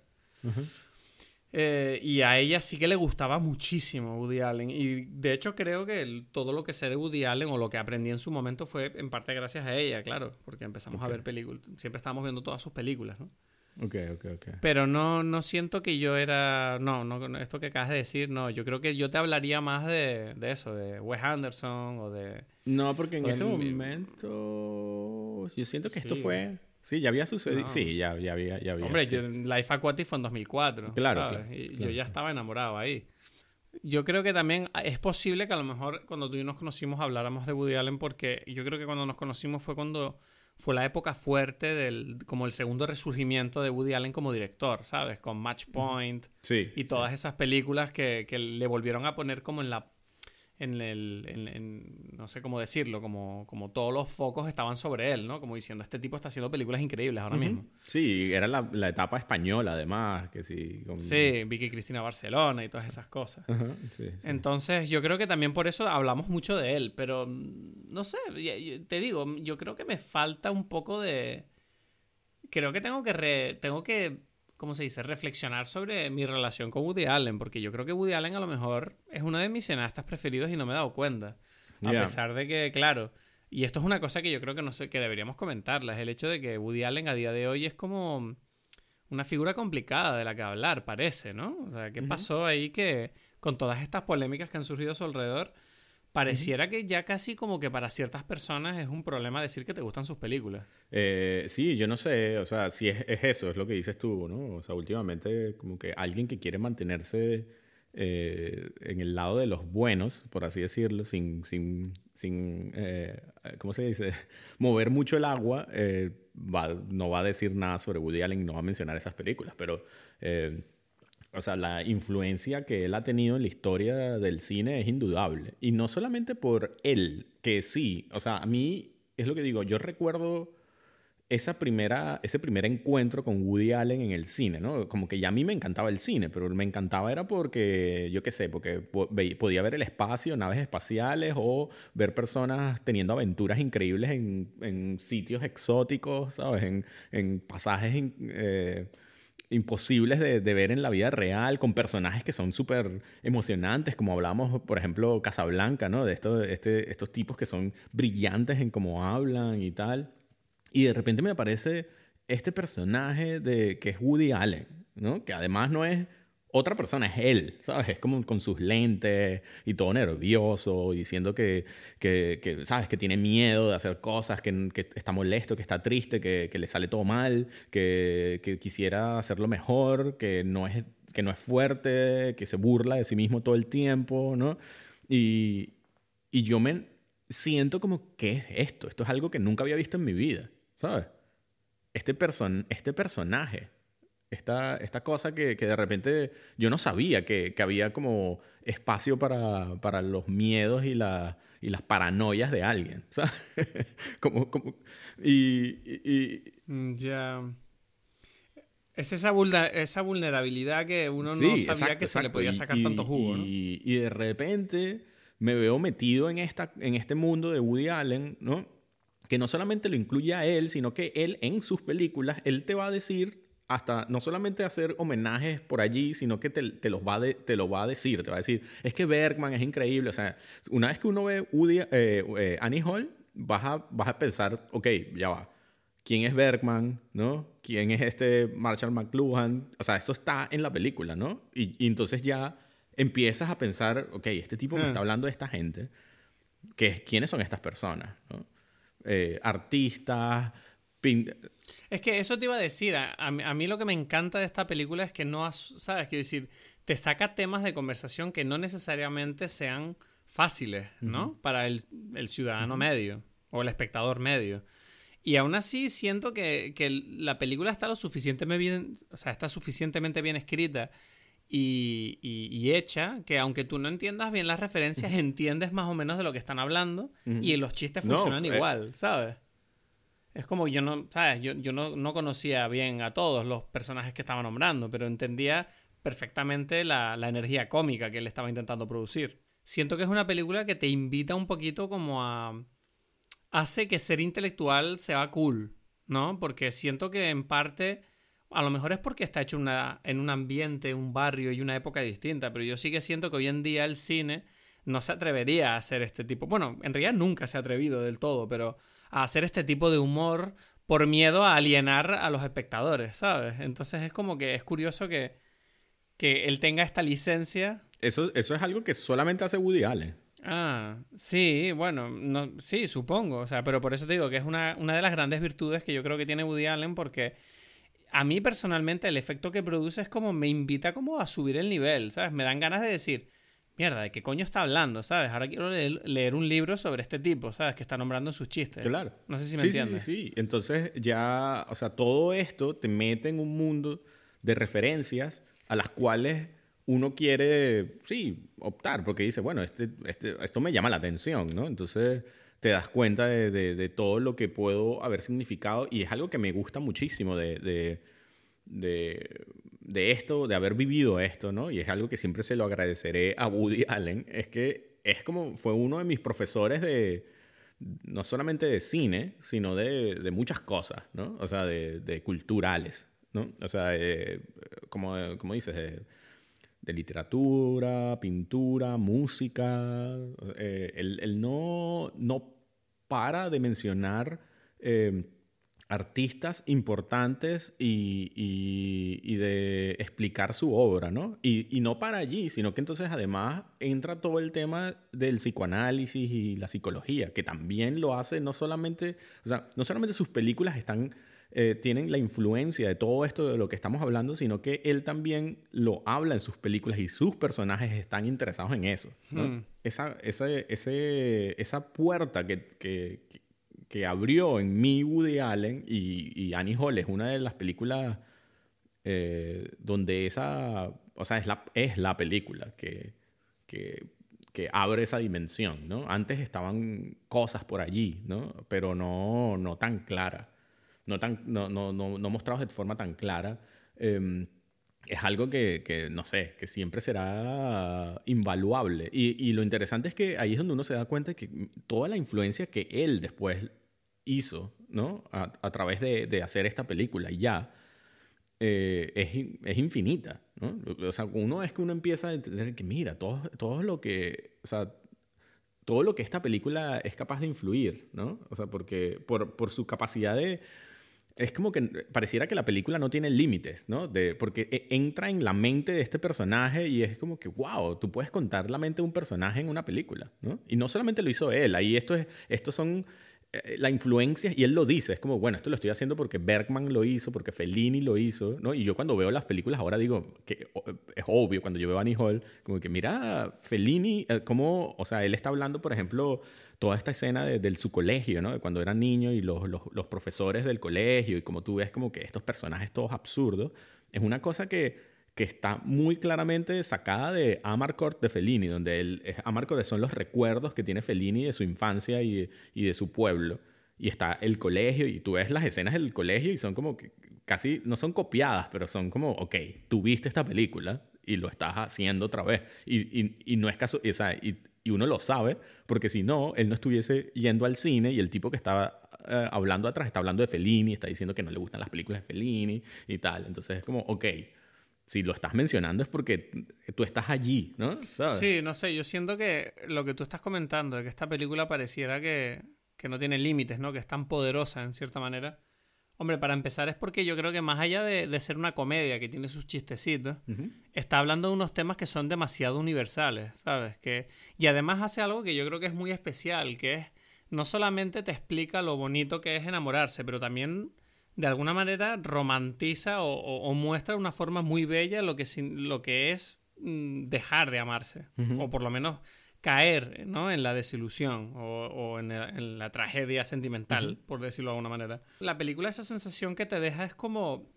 Eh, y a ella sí que le gustaba muchísimo Woody Allen. Y de hecho creo que todo lo que sé de Woody Allen o lo que aprendí en su momento fue en parte gracias a ella, claro. Porque empezamos a ver películas. Siempre estábamos viendo todas sus películas, ¿no? Ok, ok, ok. Pero no, no siento que yo era. No, no, esto que acabas de decir, no. Yo creo que yo te hablaría más de, de eso, de Wes Anderson o de. No, porque en ese momento. Yo siento que esto fue. Sí, ya había sucedido. Sí, ya, ya, había, ya había. Hombre, Life Aquatic fue en 2004. Claro. y yo ya estaba enamorado ahí. Yo creo que también es posible que a lo mejor cuando tú y nos conocimos habláramos de Woody Allen porque yo creo que cuando nos conocimos fue cuando fue la época fuerte del como el segundo resurgimiento de Woody Allen como director, ¿sabes? Con Match Point y todas esas películas que, que, le volvieron a poner como en la en el, no sé cómo decirlo, como, como todos los focos estaban sobre él, ¿no? Como diciendo, este tipo está haciendo películas increíbles ahora mismo. Sí, era la, la, etapa española además, que sí. Sí, Vicky Cristina Barcelona y todas esas cosas. Entonces, yo creo que también por eso hablamos mucho de él, pero mm, no sé, te digo, yo creo que me falta un poco de... Creo que tengo que, tengo que ¿cómo se dice?, reflexionar sobre mi relación con Woody Allen, porque yo creo que Woody Allen a lo mejor es uno de mis cineastas preferidos y no me he dado cuenta. A pesar de que, claro, y esto es una cosa que yo creo que no sé, que deberíamos comentarla, es el hecho de que Woody Allen a día de hoy es como una figura complicada de la que hablar, parece, ¿no? O sea, ¿qué pasó ahí que con todas estas polémicas que han surgido a su alrededor, Pareciera que ya casi como que para ciertas personas es un problema decir que te gustan sus películas. Eh, sí, yo no sé, o sea, si es, eso, es lo que dices tú, ¿no? O sea, últimamente como que alguien que quiere mantenerse eh, en el lado de los buenos, por así decirlo, sin, sin, sin eh, ¿cómo se dice? Mover mucho el agua, no va a decir nada sobre Woody Allen, no va a mencionar esas películas, pero o sea, la influencia que él ha tenido en la historia del cine es indudable. Y no solamente por él, que sí, o sea, a mí es lo que digo, yo recuerdo esa primera, ese primer encuentro con Woody Allen en el cine, ¿no? Como que ya a mí me encantaba el cine, pero me encantaba era porque, yo qué sé, porque podía ver el espacio, naves espaciales o ver personas teniendo aventuras increíbles en, en sitios exóticos, ¿sabes? En, en pasajes... Eh, imposibles de, ver en la vida real, con personajes que son súper emocionantes, como hablamos, por ejemplo, Casablanca, ¿no? De estos, este, estos tipos que son brillantes en cómo hablan y tal. Y de repente me aparece este personaje de, que es Woody Allen, ¿no? Que además no es otra persona es él, ¿sabes? Es como con sus lentes y todo nervioso, diciendo que, que, ¿sabes? Que tiene miedo de hacer cosas, que, que está molesto, que está triste, que, le sale todo mal, que, quisiera hacerlo mejor, que no, es, que no es fuerte, que se burla de sí mismo todo el tiempo, ¿no? Y, y yo me siento como, ¿qué es esto? Esto es algo que nunca había visto en mi vida, ¿sabes? Este, person este personaje esta, esta cosa que, que, de repente yo no sabía que, que había como espacio para, para los miedos y, la, y, las paranoias de alguien. ¿sabes? como, como, y, y, mm, Ya. Es esa, esa vulnerabilidad que uno no sabía que se le podía sacar tanto jugo. ¿no? Y, de repente me veo metido en, esta, en este mundo de Woody Allen, ¿no? Que no solamente lo incluye a él, sino que él en sus películas, él te va a decir hasta no solamente hacer homenajes por allí, sino que te, te los va te lo va a decir, te va a decir, es que Bergman es increíble, o sea, una vez que uno ve Woody, eh, eh, Annie Hall, vas a, vas a pensar, ok, ya va, ¿quién es Bergman? ¿no? ¿Quién es este Marshall McLuhan? O sea, eso está en la película, ¿no? Y, entonces ya empiezas a pensar, ok, este tipo me está ah. hablando de esta gente, que, ¿quiénes son estas personas? ¿no? Eh, artistas, es que eso te iba a decir. A, mí lo que me encanta de esta película es que no, ¿sabes? Quiero decir, te saca temas de conversación que no necesariamente sean fáciles, ¿no? Para el, ciudadano medio o el espectador medio. Y aún así siento que, la película está lo suficientemente bien, o sea, está suficientemente bien escrita y, hecha que aunque tú no entiendas bien las referencias, entiendes más o menos de lo que están hablando y los chistes funcionan eh, igual, ¿sabes? Es como yo no, ¿sabes? Yo, yo no, no, conocía bien a todos los personajes que estaba nombrando, pero entendía perfectamente la, la energía cómica que él estaba intentando producir. Siento que es una película que te invita un poquito como a... hace que ser intelectual sea cool, ¿no? Porque siento que en parte... A lo mejor es porque está hecho una, en un ambiente, un barrio y una época distinta, pero yo sí que siento que hoy en día el cine no se atrevería a hacer este tipo. Bueno, en realidad nunca se ha atrevido del todo, pero a hacer este tipo de humor por miedo a alienar a los espectadores, ¿sabes? Entonces es como que es curioso que, que él tenga esta licencia. Eso, eso es algo que solamente hace Woody Allen. Ah, sí, bueno, no, sí, supongo, o sea, pero por eso te digo que es una, una de las grandes virtudes que yo creo que tiene Woody Allen porque a mí personalmente el efecto que produce es como me invita como a subir el nivel, ¿sabes? Me dan ganas de decir, mierda, ¿de qué coño está hablando? ¿Sabes? Ahora quiero leer, un libro sobre este tipo, ¿sabes? Que está nombrando sus chistes. Claro. No sé si me sí, entiendes. Sí, sí, sí. Entonces ya, o sea, todo esto te mete en un mundo de referencias a las cuales uno quiere, sí, optar, porque dice, bueno, este, este, esto me llama la atención, ¿no? Entonces te das cuenta de, de, todo lo que puedo haber significado y es algo que me gusta muchísimo de, de esto, de haber vivido esto, ¿no? Y es algo que siempre se lo agradeceré a Woody Allen, es que es como fue uno de mis profesores de, no solamente de cine, sino de, de muchas cosas, ¿no? O sea, de, de culturales, ¿no? O sea, eh, como, como dices, de, literatura, pintura, música. Eh, él, no, no para de mencionar... Eh, artistas importantes y, de explicar su obra, ¿no? Y, no para allí, sino que entonces además entra todo el tema del psicoanálisis y la psicología, que también lo hace no solamente, o sea, no solamente sus películas están, eh, tienen la influencia de todo esto de lo que estamos hablando, sino que él también lo habla en sus películas y sus personajes están interesados en eso. Hmm. Esa, esa, puerta que, que abrió en mí Woody Allen y, Annie Hall es una de las películas eh, donde esa, o sea, es la, es la película que, que, abre esa dimensión, ¿no? Antes estaban cosas por allí, ¿no? Pero no, no tan claras, no, tan, no, no, no, mostrados de forma tan clara. Em, es algo que, que, no sé, que siempre será invaluable. Y, y, lo interesante es que ahí es donde uno se da cuenta que toda la influencia que él después hizo, ¿no? A, través de, hacer esta película y ya, eh, es, infinita, ¿no? O sea, uno es que uno empieza a entender que, mira, todo, todo lo que, o sea, todo lo que esta película es capaz de influir, ¿no? O sea, porque por, por su capacidad de... Es como que pareciera que la película no tiene límites, ¿no? De, porque e, entra en la mente de este personaje y es como que, wow, tú puedes contar la mente de un personaje en una película, ¿no? Y no solamente lo hizo él, ahí esto es, estos son la influencia, y él lo dice, es como, bueno, esto lo estoy haciendo porque Bergman lo hizo, porque Fellini lo hizo, ¿no? Y yo cuando veo las películas ahora digo, que es obvio, cuando yo veo a Annie Hall, como que mira, Fellini, eh, como, o sea, él está hablando, por ejemplo, toda esta escena de, su colegio, ¿no? De cuando era niño y los, los, los profesores del colegio, y como tú ves como que estos personajes todos absurdos, es una cosa que que está muy claramente sacada de Amarcord de Fellini, donde el, Amarcord son los recuerdos que tiene Fellini de su infancia y, y, de su pueblo. Y está el colegio, y tú ves las escenas del colegio y son como que casi, no son copiadas, pero son como, ok, tú viste esta película y lo estás haciendo otra vez. Y, y, no es caso, sea, y, uno lo sabe, porque si no, él no estuviese yendo al cine y el tipo que estaba eh, hablando atrás está hablando de Fellini, está diciendo que no le gustan las películas de Fellini y tal. Entonces es como, ok si lo estás mencionando es porque tú estás allí, ¿no? Sí, no sé, yo siento que lo que tú estás comentando, de que esta película pareciera que, que no tiene límites, ¿no? Que es tan poderosa en cierta manera. Hombre, para empezar es porque yo creo que más allá de, de ser una comedia que tiene sus chistecitos, está hablando de unos temas que son demasiado universales, ¿sabes? Que, y además hace algo que yo creo que es muy especial, que es no solamente te explica lo bonito que es enamorarse, pero también de alguna manera romantiza o, muestra una forma muy bella lo que, lo que es mm, dejar de amarse. O por lo menos caer ¿no? en la desilusión o, en, la tragedia sentimental, por decirlo de alguna manera. La película, esa sensación que te deja es como...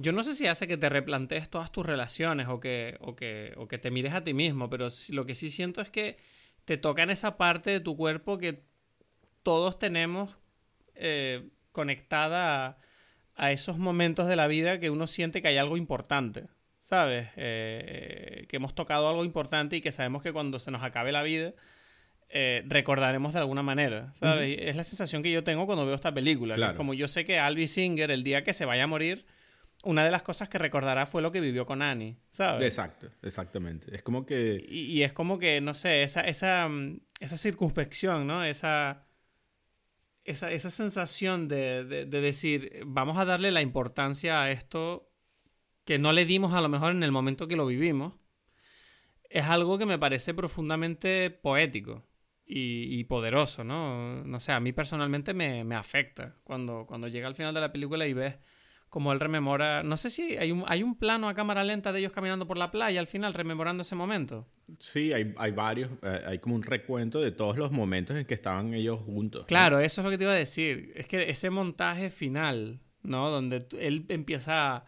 Yo no sé si hace que te replantees todas tus relaciones o que, o que, o que te mires a ti mismo, pero lo que sí siento es que te toca en esa parte de tu cuerpo que todos tenemos eh, conectada a esos momentos de la vida que uno siente que hay algo importante. ¿sabes? Eh, que hemos tocado algo importante y que sabemos que cuando se nos acabe la vida, eh, recordaremos de alguna manera, ¿sabes? Es la sensación que yo tengo cuando veo esta película. es como yo sé que Albi Singer, el día que se vaya a morir, una de las cosas que recordará fue lo que vivió con Annie, ¿sabes? Exacto, exactamente. Es como que... Y, es como que, no sé, esa, esa, esa circunspección, ¿no? Esa... Esa, esa sensación de, de, de decir, vamos a darle la importancia a esto que no le dimos a lo mejor en el momento que lo vivimos, es algo que me parece profundamente poético y, poderoso, ¿no? No sé, a mí personalmente me, afecta cuando, cuando llega al final de la película y ves como él rememora, no sé si hay un, hay un plano a cámara lenta de ellos caminando por la playa al final, rememorando ese momento. Sí, hay, varios, eh, hay como un recuento de todos los momentos en que estaban ellos juntos. Claro, eso es lo que te iba a decir. Es que ese montaje final, ¿no? Donde él empieza a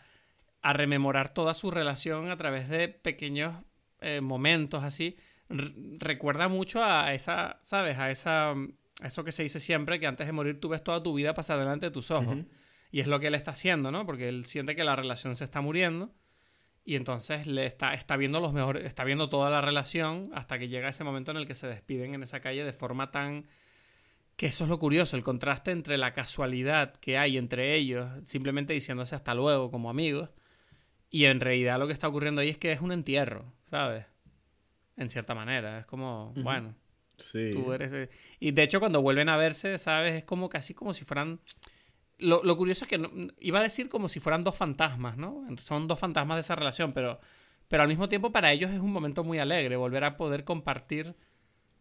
a rememorar toda su relación a través de pequeños eh, momentos así, recuerda mucho a esa, ¿sabes? A esa eso que se dice siempre, que antes de morir tú ves toda tu vida pasar delante de tus ojos. Y es lo que él está haciendo, ¿no? Porque él siente que la relación se está muriendo y entonces le está, está viendo los mejores, está viendo toda la relación hasta que llega ese momento en el que se despiden en esa calle de forma tan que eso es lo curioso, el contraste entre la casualidad que hay entre ellos, simplemente diciéndose hasta luego como amigos, y en realidad lo que está ocurriendo ahí es que es un entierro, ¿sabes? En cierta manera. Es como, bueno. Sí. Tú eres. Y de hecho, cuando vuelven a verse, ¿sabes? Es como casi como si fueran. Lo, curioso es que iba a decir como si fueran dos fantasmas, ¿no? Son dos fantasmas de esa relación, pero, pero al mismo tiempo para ellos es un momento muy alegre volver a poder compartir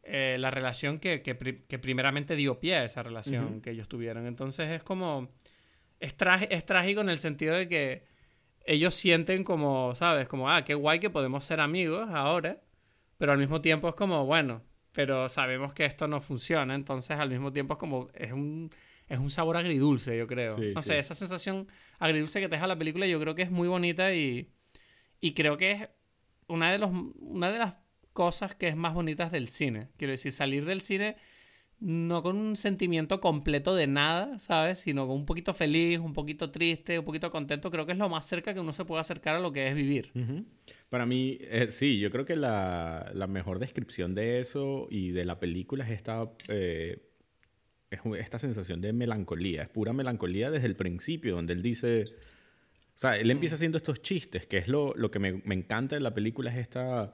eh, la relación que, que, primeramente dio pie a esa relación que ellos tuvieron. Entonces es como. Es, es trágico en el sentido de que ellos sienten como, ¿sabes? Como, ah, qué guay que podemos ser amigos ahora, pero al mismo tiempo es como, bueno, pero sabemos que esto no funciona, entonces al mismo tiempo es como, es un, es un sabor agridulce, yo creo. no sé, esa sensación agridulce que te deja la película yo creo que es muy bonita y, y creo que es una de, los, una de las cosas que es más bonitas del cine. Quiero decir, salir del cine no con un sentimiento completo de nada, ¿sabes? Sino con un poquito feliz, un poquito triste, un poquito contento. Creo que es lo más cerca que uno se puede acercar a lo que es vivir. Para mí, eh, sí, yo creo que la, mejor descripción de eso y de la película es esta, eh, es esta sensación de melancolía. Es pura melancolía desde el principio, donde él dice... O sea, él empieza haciendo estos chistes, que es lo, lo que me, me encanta de la película, es esta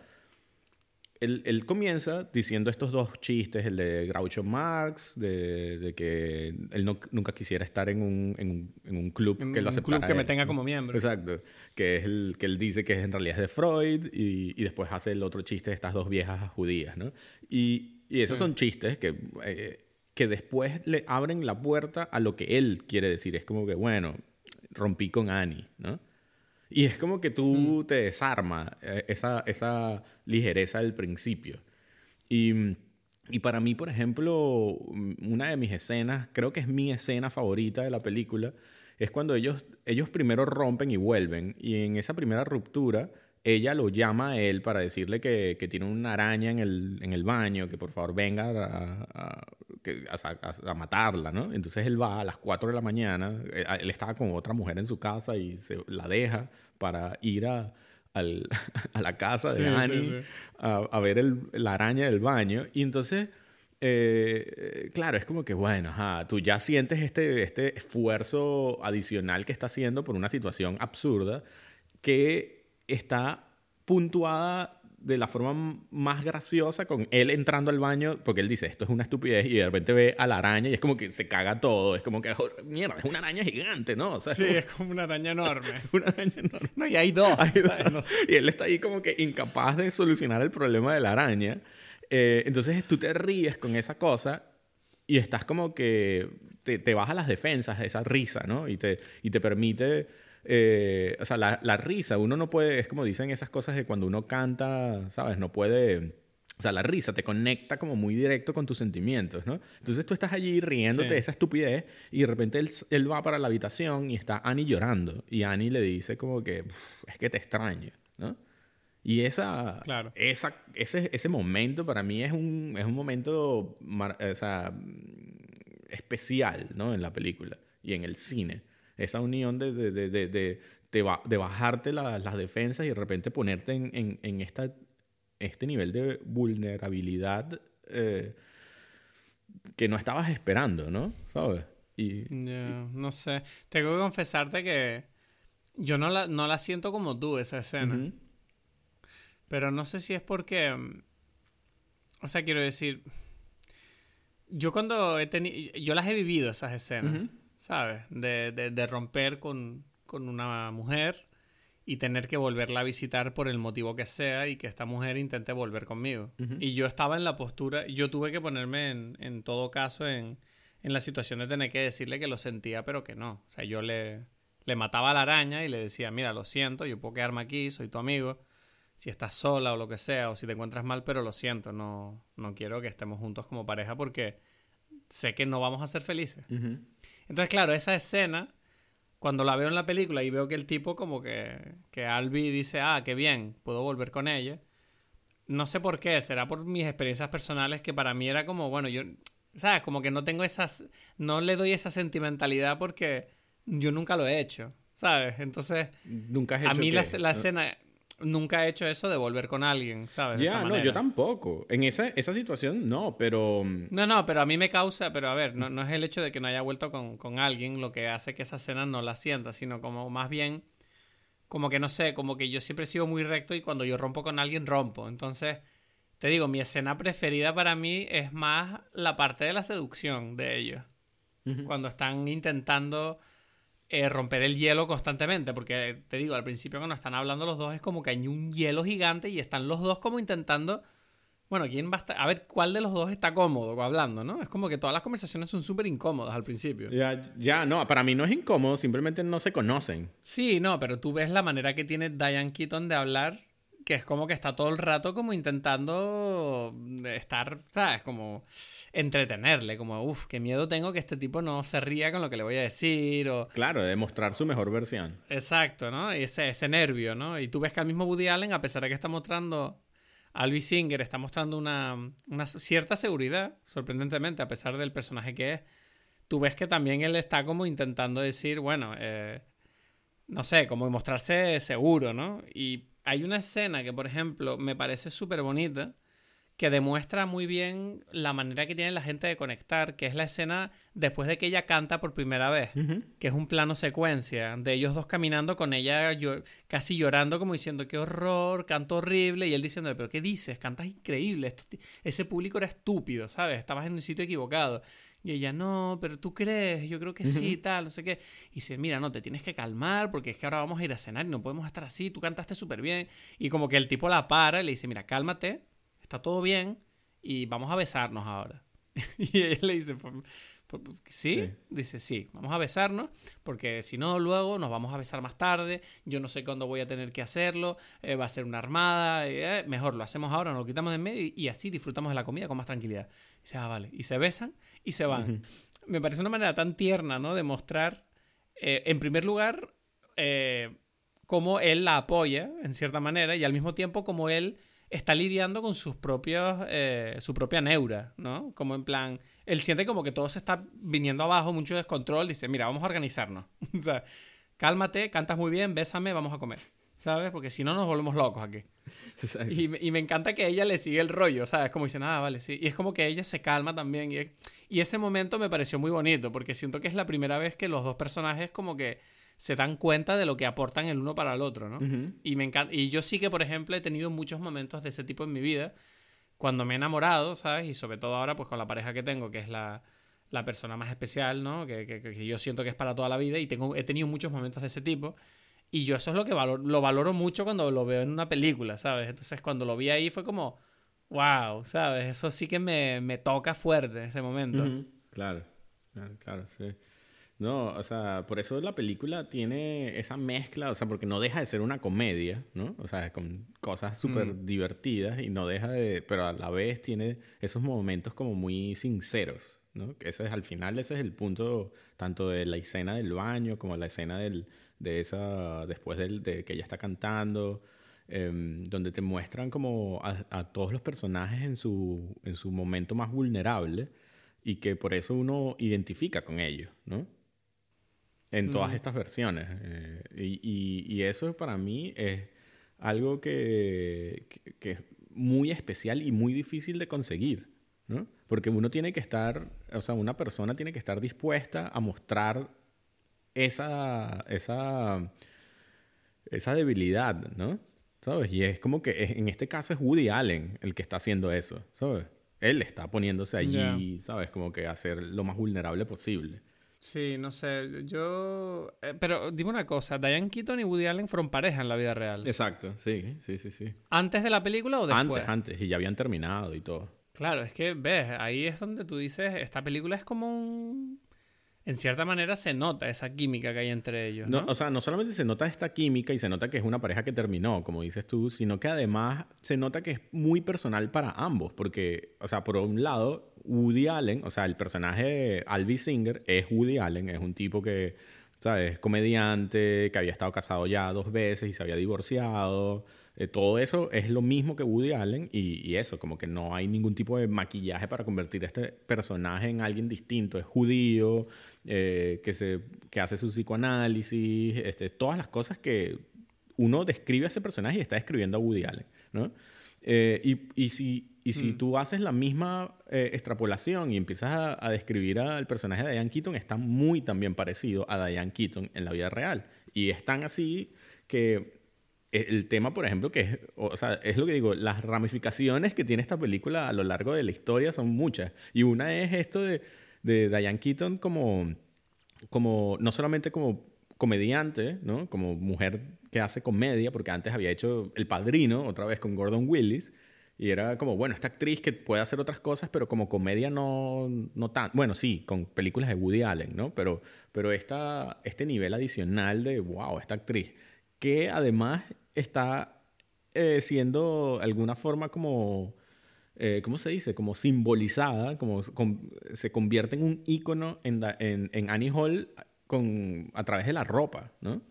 él, comienza diciendo estos dos chistes, el de Groucho Marx, de, que él nunca quisiera estar en un, en un, club que lo aceptara. Un club que me tenga como miembro. Exacto. Que es el que él dice que en realidad es de Freud y, después hace el otro chiste de estas dos viejas judías, ¿no? Y, y esos son chistes que, eh, que después le abren la puerta a lo que él quiere decir. Es como que, bueno, rompí con Annie, ¿no? Y es como que tú te desarma eh, esa, esa ligereza del principio. Y, y, para mí, por ejemplo, una de mis escenas, creo que es mi escena favorita de la película, es cuando ellos, ellos primero rompen y vuelven. Y en esa primera ruptura, ella lo llama a él para decirle que, que tiene una araña en el, en el, baño, que por favor venga a, a, a, matarla, ¿no? Entonces él va a las 4 de la mañana, eh, él estaba con otra mujer en su casa y se la deja para ir a, al, a la casa de Annie A, ver el, la araña del baño. Y entonces, eh, claro, es como que, bueno, tú ya sientes este, este esfuerzo adicional que está haciendo por una situación absurda que está puntuada de la forma más graciosa con él entrando al baño, porque él dice, esto es una estupidez, y de repente ve a la araña y es como que se caga todo, es como que, mierda, es una araña gigante, ¿no? sí, es como una araña enorme. una araña enorme. No, y hay dos. Y él está ahí como que incapaz de solucionar el problema de la araña. Eh, entonces tú te ríes con esa cosa y estás como que te, te vas a las defensas de esa risa, ¿no? Y te, y te permite eh, o sea, la, risa, uno no puede, es como dicen esas cosas de cuando uno canta, ¿sabes? No puede o sea, la risa te conecta como muy directo con tus sentimientos, ¿no? Entonces tú estás allí riéndote de esa estupidez y de repente él, él, va para la habitación y está Annie llorando. Y Annie le dice como que, es que te extraño, ¿no? Y esa, claro. esa, ese, ese momento para mí es un, es un momento o sea, especial, ¿no? En la película y en el cine. Esa unión de, de, de, de, de, de bajarte las defensas y de repente ponerte en, en, en esta este nivel de vulnerabilidad eh, que no estabas esperando, ¿no? ¿Sabes? Y, no sé. Tengo que confesarte que yo no la, no la siento como tú, esa escena. Pero no sé si es porque... O sea, quiero decir... Yo cuando he tenido... Yo las he vivido, esas escenas, ¿sabes? De, de, de romper con, con una mujer y tener que volverla a visitar por el motivo que sea y que esta mujer intente volver conmigo. Y yo estaba en la postura, yo tuve que ponerme en, en todo caso en, en, la situación de tener que decirle que lo sentía, pero que no. O sea, yo le, le mataba a la araña y le decía, mira, lo siento, yo puedo quedarme aquí, soy tu amigo, si estás sola o lo que sea, o si te encuentras mal, pero lo siento, no, no quiero que estemos juntos como pareja porque sé que no vamos a ser felices. Entonces, claro, esa escena cuando la veo en la película y veo que el tipo como que, que Albi dice, ah, qué bien, puedo volver con ella. No sé por qué, será por mis experiencias personales que para mí era como, bueno, yo, ¿sabes? Como que no tengo esas, no le doy esa sentimentalidad porque yo nunca lo he hecho, ¿sabes? Entonces, nunca a mí la, la, escena, nunca he hecho eso de volver con alguien, ¿sabes? Ya, no, yo tampoco. En esa, esa situación no, pero... Mm, no, no, pero a mí me causa, pero a ver, no, no es el hecho de que no haya vuelto con, con, alguien lo que hace que esa escena no la sienta, sino como más bien, como que no sé, como que yo siempre he sido muy recto y cuando yo rompo con alguien rompo. Entonces, te digo, mi escena preferida para mí es más la parte de la seducción de ellos. Cuando están intentando eh, romper el hielo constantemente, porque te digo, al principio cuando están hablando los dos es como que hay un hielo gigante y están los dos como intentando, bueno, ¿quién va a estar? A ver, ¿cuál de los dos está cómodo hablando, no? Es como que todas las conversaciones son súper incómodas al principio. Ya, ya, no, para mí no es incómodo, simplemente no se conocen. Sí, no, pero tú ves la manera que tiene Diane Keaton de hablar, que es como que está todo el rato como intentando estar, ¿sabes? Como entretenerle, como, uff, qué miedo tengo que este tipo no se ría con lo que le voy a decir. O... Claro, de mostrar su mejor versión. Exacto, ¿no? Y ese, ese nervio, ¿no? Y tú ves que al mismo Woody Allen, a pesar de que está mostrando, Albi Singer está mostrando una, una cierta seguridad, sorprendentemente, a pesar del personaje que es, tú ves que también él está como intentando decir, bueno, eh, no sé, como mostrarse seguro, ¿no? Y hay una escena que, por ejemplo, me parece súper bonita que demuestra muy bien la manera que tiene la gente de conectar, que es la escena después de que ella canta por primera vez, que es un plano secuencia de ellos dos caminando con ella casi llorando como diciendo, qué horror, canto horrible, y él diciendo, pero ¿qué dices? Cantas increíble, ese público era estúpido, ¿sabes? Estabas en un sitio equivocado. Y ella, no, pero tú crees, yo creo que sí, tal, no sé qué. Y dice, mira, no, te tienes que calmar porque es que ahora vamos a ir a cenar y no podemos estar así, tú cantaste súper bien. Y como que el tipo la para y le dice, mira, cálmate, está todo bien y vamos a besarnos ahora. y ella le dice, ¿Sí? Dice, sí, vamos a besarnos, porque si no, luego nos vamos a besar más tarde, yo no sé cuándo voy a tener que hacerlo, eh, va a ser una armada, eh, mejor lo hacemos ahora, nos lo quitamos de en medio y, así disfrutamos de la comida con más tranquilidad. Y dice, ah, vale, y se besan y se van. Me parece una manera tan tierna, ¿no? De mostrar, eh, en primer lugar, cómo él la apoya, en cierta manera, y al mismo tiempo como él está lidiando con sus propios, eh, su propia neura, ¿no? Como en plan, él siente como que todo se está viniendo abajo, mucho descontrol, dice, mira, vamos a organizarnos. o sea, cálmate, cantas muy bien, bésame, vamos a comer. ¿Sabes? Porque si no nos volvemos locos aquí. Y, y, me encanta que ella le sigue el rollo, ¿sabes? Como dice, ah, vale, sí. Y es como que ella se calma también. Y, y ese momento me pareció muy bonito, porque siento que es la primera vez que los dos personajes como que se dan cuenta de lo que aportan el uno para el otro, ¿no? Y me encanta. Y yo sí que, por ejemplo, he tenido muchos momentos de ese tipo en mi vida, cuando me he enamorado, ¿sabes? Y sobre todo ahora, pues con la pareja que tengo, que es la, la persona más especial, ¿no? Que, que, que, yo siento que es para toda la vida y tengo, he tenido muchos momentos de ese tipo. Y yo eso es lo que valoro, lo valoro mucho cuando lo veo en una película, ¿sabes? Entonces cuando lo vi ahí fue como, wow, ¿sabes? Eso sí que me, me toca fuerte ese momento. Claro, claro, sí. No, o sea, por eso la película tiene esa mezcla, o sea, porque no deja de ser una comedia, ¿no? O sea, con cosas súper Mm. divertidas y no deja de, pero a la vez tiene esos momentos como muy sinceros, ¿no? Que ese es, al final ese es el punto tanto de la escena del baño como la escena del, de esa, después de que ella está cantando, em, donde te muestran como a, a todos los personajes en su, en su momento más vulnerable y que por eso uno identifica con ellos, ¿no? En todas estas versiones. eh, y, y- y eso para mí es algo que, que- que es muy especial y muy difícil de conseguir, ¿no? Porque uno tiene que estar, o sea, una persona tiene que estar dispuesta a mostrar esa, esa, esa debilidad, ¿no? ¿Sabes? Y es como que en este caso es Woody Allen el que está haciendo eso, ¿sabes? Él está poniéndose allí, ¿sabes? Como que a ser lo más vulnerable posible. Sí, no sé, yo... eh, pero dime una cosa, ¿Diane Keaton y Woody Allen fueron pareja en la vida real? Exacto, sí, sí, sí, sí. ¿Antes de la película o después? Antes, antes, y ya habían terminado y todo. Claro, es que ves, ahí es donde tú dices, esta película es como un... En cierta manera se nota esa química que hay entre ellos, ¿no? No, o sea, no solamente se nota esta química y se nota que es una pareja que terminó, como dices tú, sino que además se nota que es muy personal para ambos, porque, o sea, por un lado, Woody Allen, o sea, el personaje de Alvy Singer es Woody Allen, es un tipo que, ¿sabes? Comediante, que había estado casado ya dos veces y se había divorciado. Eh, todo eso es lo mismo que Woody Allen y, y eso, como que no hay ningún tipo de maquillaje para convertir a este personaje en alguien distinto. Es judío, eh, que, se, que hace su psicoanálisis, este, todas las cosas que uno describe a ese personaje y está describiendo a Woody Allen, ¿no? Eh, y, y si, y si tú haces la misma eh, extrapolación y empiezas a, a describir al personaje de Diane Keaton, está muy también parecido a Diane Keaton en la vida real. Y es tan así que e, el tema, por ejemplo, que es, o sea, es lo que digo, las ramificaciones que tiene esta película a lo largo de la historia son muchas. Y una es esto de, de Diane Keaton como, como, no solamente como comediante, ¿no? Como mujer que hace comedia, porque antes había hecho El Padrino, otra vez con Gordon Willis, y era como, bueno, esta actriz que puede hacer otras cosas, pero como comedia no, no tan... Bueno, sí, con películas de Woody Allen, ¿no? Pero, pero esta, este nivel adicional de, wow, esta actriz, que además está eh, siendo alguna forma como... eh, ¿Cómo se dice? Como simbolizada, como se convierte en un ícono en, da- en, en Annie Hall con, a través de la ropa, ¿no?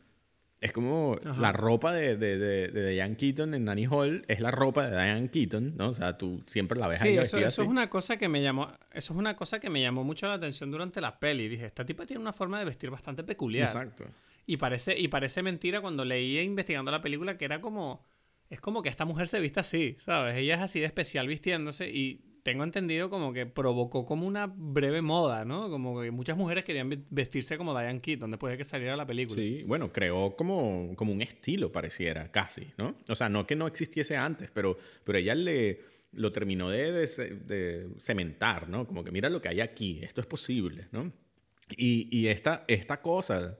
Es como Ajá. la ropa de, de, de, de Diane Keaton en Annie Hall es la ropa de Diane Keaton, ¿no? O sea, tú siempre la ves Sí, ahí eso, eso es una cosa que me llamó, eso es una cosa que me llamó mucho la atención durante la peli. Dije, esta tipa tiene una forma de vestir bastante peculiar. Exacto. Y parece, y parece mentira cuando leía investigando la película que era como. Es como que esta mujer se viste así, ¿sabes? Ella es así de especial vistiéndose y tengo entendido como que provocó como una breve moda, ¿no? Como que muchas mujeres querían ve- vestirse como Diane Keaton después de que saliera la película. Sí, bueno, creó como, como un estilo, pareciera, casi, ¿no? O sea, no que no existiese antes, pero, pero ella le lo terminó de, de de cementar, ¿no? Como que mira lo que hay aquí, esto es posible, ¿no? Y, y esta, esta cosa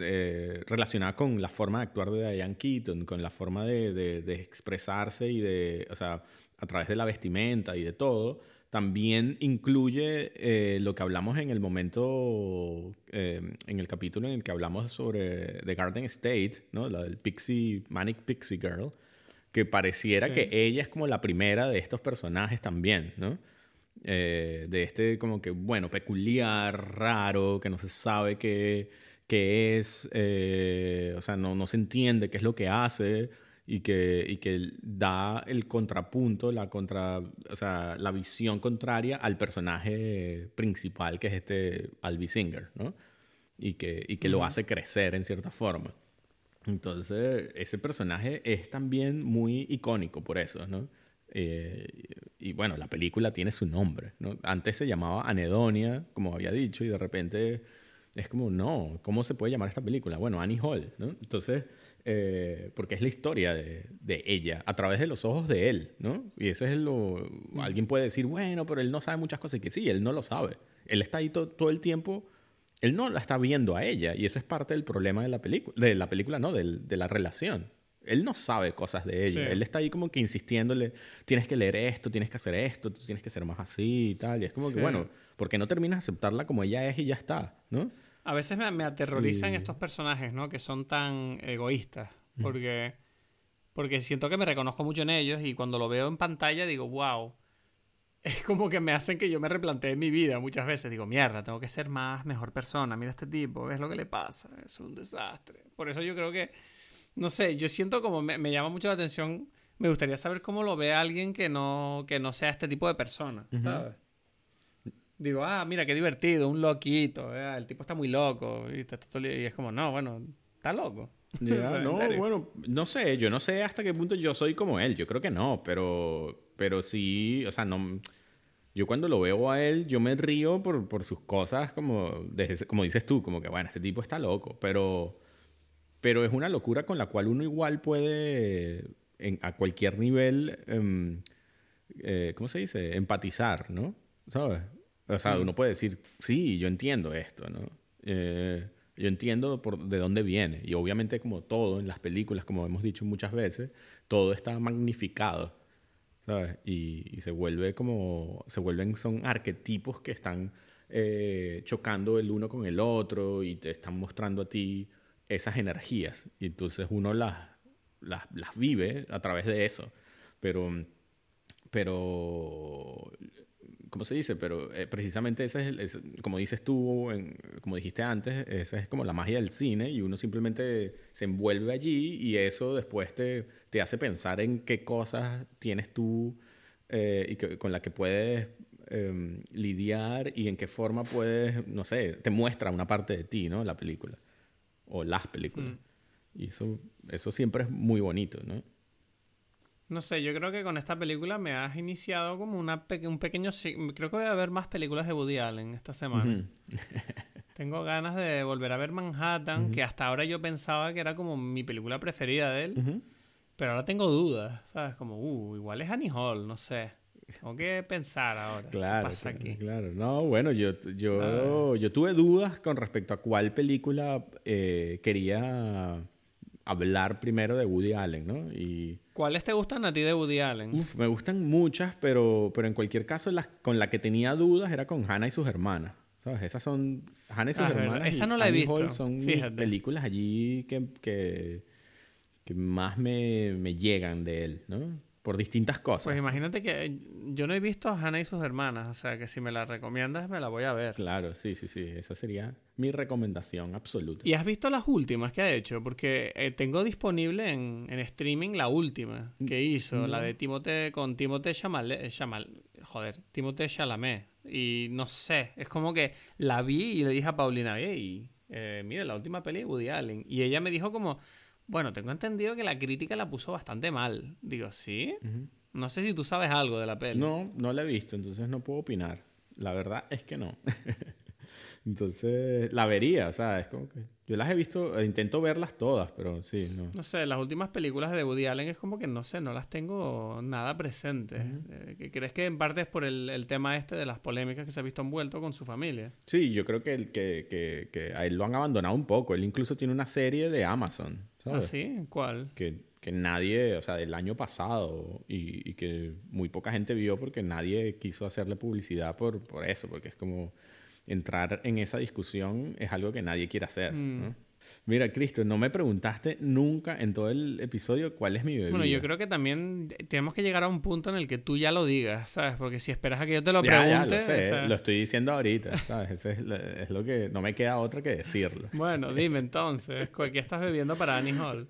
eh, relacionada con la forma de actuar de Diane Keaton, con la forma de, de- de expresarse y de, o sea, a través de la vestimenta y de todo, también incluye eh, lo que hablamos en el momento, eh, en el capítulo en el que hablamos sobre The Garden State, ¿no? La del Pixie, Manic Pixie Girl, que pareciera Sí. que ella es como la primera de estos personajes también, ¿no? Eh, de este como que, bueno, peculiar, raro, que no se sabe qué, qué es, eh, o sea, no, no se entiende qué es lo que hace y que, y que da el contrapunto, la, contra, o sea, la visión contraria al personaje principal, que es este Albi Singer, ¿no? Y que, y que lo hace crecer en cierta forma. Entonces, ese personaje es también muy icónico por eso, ¿no? Eh, y bueno, la película tiene su nombre, ¿no? Antes se llamaba Anedonia, como había dicho, y de repente es como, no, ¿cómo se puede llamar esta película? Bueno, Annie Hall, ¿no? Entonces, eh, porque es la historia de, de ella a través de los ojos de él, ¿no? Y eso es lo... Alguien puede decir, bueno, pero él no sabe muchas cosas, y que sí, él no lo sabe. Él está ahí to- todo el tiempo él no la está viendo a ella y ese es parte del problema de la película, de la película, no, del- de la relación. Él no sabe cosas de ella. Sí. Él está ahí como que insistiéndole, tienes que leer esto, tienes que hacer esto, tú tienes que ser más así y tal. Y es como Sí. que, bueno, ¿por qué no terminas de aceptarla como ella es y ya está? ¿No? A veces me, aterrorizan estos personajes, ¿no? Que son tan egoístas. Porque, porque siento que me reconozco mucho en ellos y cuando lo veo en pantalla digo, wow. Es como que me hacen que yo me replantee mi vida muchas veces. Digo, mierda, tengo que ser más mejor persona. Mira este tipo, ¿ves lo que le pasa? Es un desastre. Por eso yo creo que, no sé, yo siento como me, me llama mucho la atención. Me gustaría saber cómo lo ve alguien que no, que no sea este tipo de persona, ¿sabes? Digo, ah, mira, qué divertido, un loquito, el tipo está muy loco. Y, es como, no, bueno, está loco. no, bueno, no sé, yo no sé hasta qué punto yo soy como él, yo creo que no, pero, pero sí, o sea, no... Yo cuando lo veo a él, yo me río por, por sus cosas, como, como dices tú, como que, bueno, este tipo está loco, pero, pero es una locura con la cual uno igual puede, a cualquier nivel, em, eh, ¿cómo se dice? Empatizar, ¿no? ¿Sabes? O sea, uno puede decir, sí, yo entiendo esto, ¿no? Eh, yo entiendo por, de dónde viene. Y obviamente, como todo en las películas, como hemos dicho muchas veces, todo está magnificado, ¿sabes? Y, se vuelve como, se vuelven, son arquetipos que están eh, chocando el uno con el otro y te están mostrando a ti esas energías. Y entonces uno las, las, las vive a través de eso. Pero, pero ¿cómo se dice? Pero eh, precisamente ese es, como dices tú, como dijiste antes, esa es como la magia del cine y uno simplemente se envuelve allí y eso después te, te hace pensar en qué cosas tienes tú eh, y que, con las que puedes em, lidiar y en qué forma puedes, no sé, te muestra una parte de ti, ¿no? La película o las películas. Mm. Y eso, eso siempre es muy bonito, ¿no? No sé, yo creo que con esta película me has iniciado como una un pequeño... Creo que voy a ver más películas de Woody Allen esta semana. Tengo ganas de volver a ver Manhattan, que hasta ahora yo pensaba que era como mi película preferida de él. Pero ahora tengo dudas, ¿sabes? Como, uh, igual es Annie Hall, no sé. Tengo que pensar ahora. Claro, ¿Qué pasa aquí? Claro, no, bueno, yo, yo, yo tuve dudas con respecto a cuál película eh, quería hablar primero de Woody Allen, ¿no? Y ¿Cuáles te gustan a ti de Woody Allen? Uf, me gustan muchas, pero, pero en cualquier caso las, con la que tenía dudas era con Hannah y sus hermanas. ¿Sabes? Esas son... Hannah y sus ah, hermanas. Esa no la he visto. son películas allí que, que, que más me, me llegan de él, ¿no? Por distintas cosas. Pues imagínate que yo no he visto a Hannah y sus hermanas, o sea que si me la recomiendas me la voy a ver. Claro, sí, sí, sí, esa sería mi recomendación absoluta. ¿Y has visto las últimas que ha hecho? Porque eh, tengo disponible en, streaming la última que mm, hizo, la de Timote con Timote Chalamet, joder, Timote Chalamet. Y no sé, es como que la vi y le dije a Paulina, hey, eh, mira, la última peli de Woody Allen. Y ella me dijo como bueno, tengo entendido que la crítica la puso bastante mal. Digo, ¿sí? No sé si tú sabes algo de la peli. No, no la he visto, entonces no puedo opinar. La verdad es que no. entonces, la vería, o sea, es como que... Yo las he visto, eh, intento verlas todas, pero sí, no. No sé, las últimas películas de Woody Allen es como que no sé, no las tengo nada presentes. Eh, ¿Crees que en parte es por el, tema este de las polémicas que se ha visto envuelto con su familia? Sí, yo creo que, que, que, que a él lo han abandonado un poco. Él incluso tiene una serie de Amazon ¿Ah, sí? ¿Cuál? Que, que, nadie, o sea, del año pasado y, y, que muy poca gente vio porque nadie quiso hacerle publicidad por, por eso, porque es como entrar en esa discusión es algo que nadie quiere hacer. Mm. Mira, Cristo, no me preguntaste nunca en todo el episodio cuál es mi bebida. Bueno, yo creo que también tenemos que llegar a un punto en el que tú ya lo digas, ¿sabes? Porque si esperas a que yo te lo pregunte... Ya, lo, sé, lo estoy diciendo ahorita, ¿sabes? es, es, lo que... No me queda otra que decirlo. Bueno, dime entonces, ¿qué estás bebiendo para Annie Hall?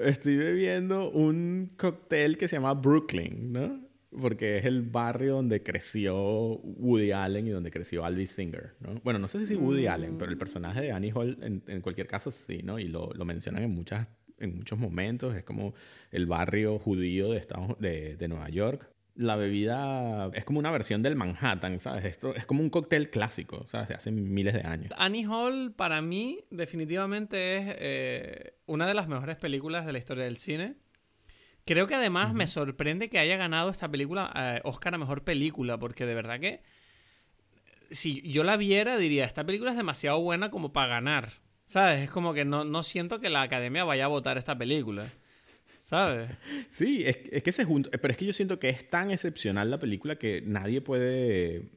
Estoy bebiendo un cóctel que se llama Brooklyn, ¿no? Porque es el barrio donde creció Woody Allen y donde creció Alvin Singer, ¿no? Bueno, no sé si Woody Allen, pero el personaje de Annie Hall en, en cualquier caso sí, ¿no? Y lo, lo, mencionan en, muchas, en muchos momentos, es como el barrio judío de, Estados, de, de Nueva York. La bebida es como una versión del Manhattan, ¿sabes? Esto es como un cóctel clásico, ¿sabes? De hace miles de años. Annie Hall, para mí, definitivamente es eh, una de las mejores películas de la historia del cine. Creo que además me sorprende que haya ganado esta película eh, Oscar a Mejor Película, porque de verdad que si yo la viera diría, esta película es demasiado buena como para ganar. ¿Sabes? Es como que no, no siento que la academia vaya a votar esta película. ¿Sabes? Sí, es, es que se junta. Pero es que yo siento que es tan excepcional la película que nadie puede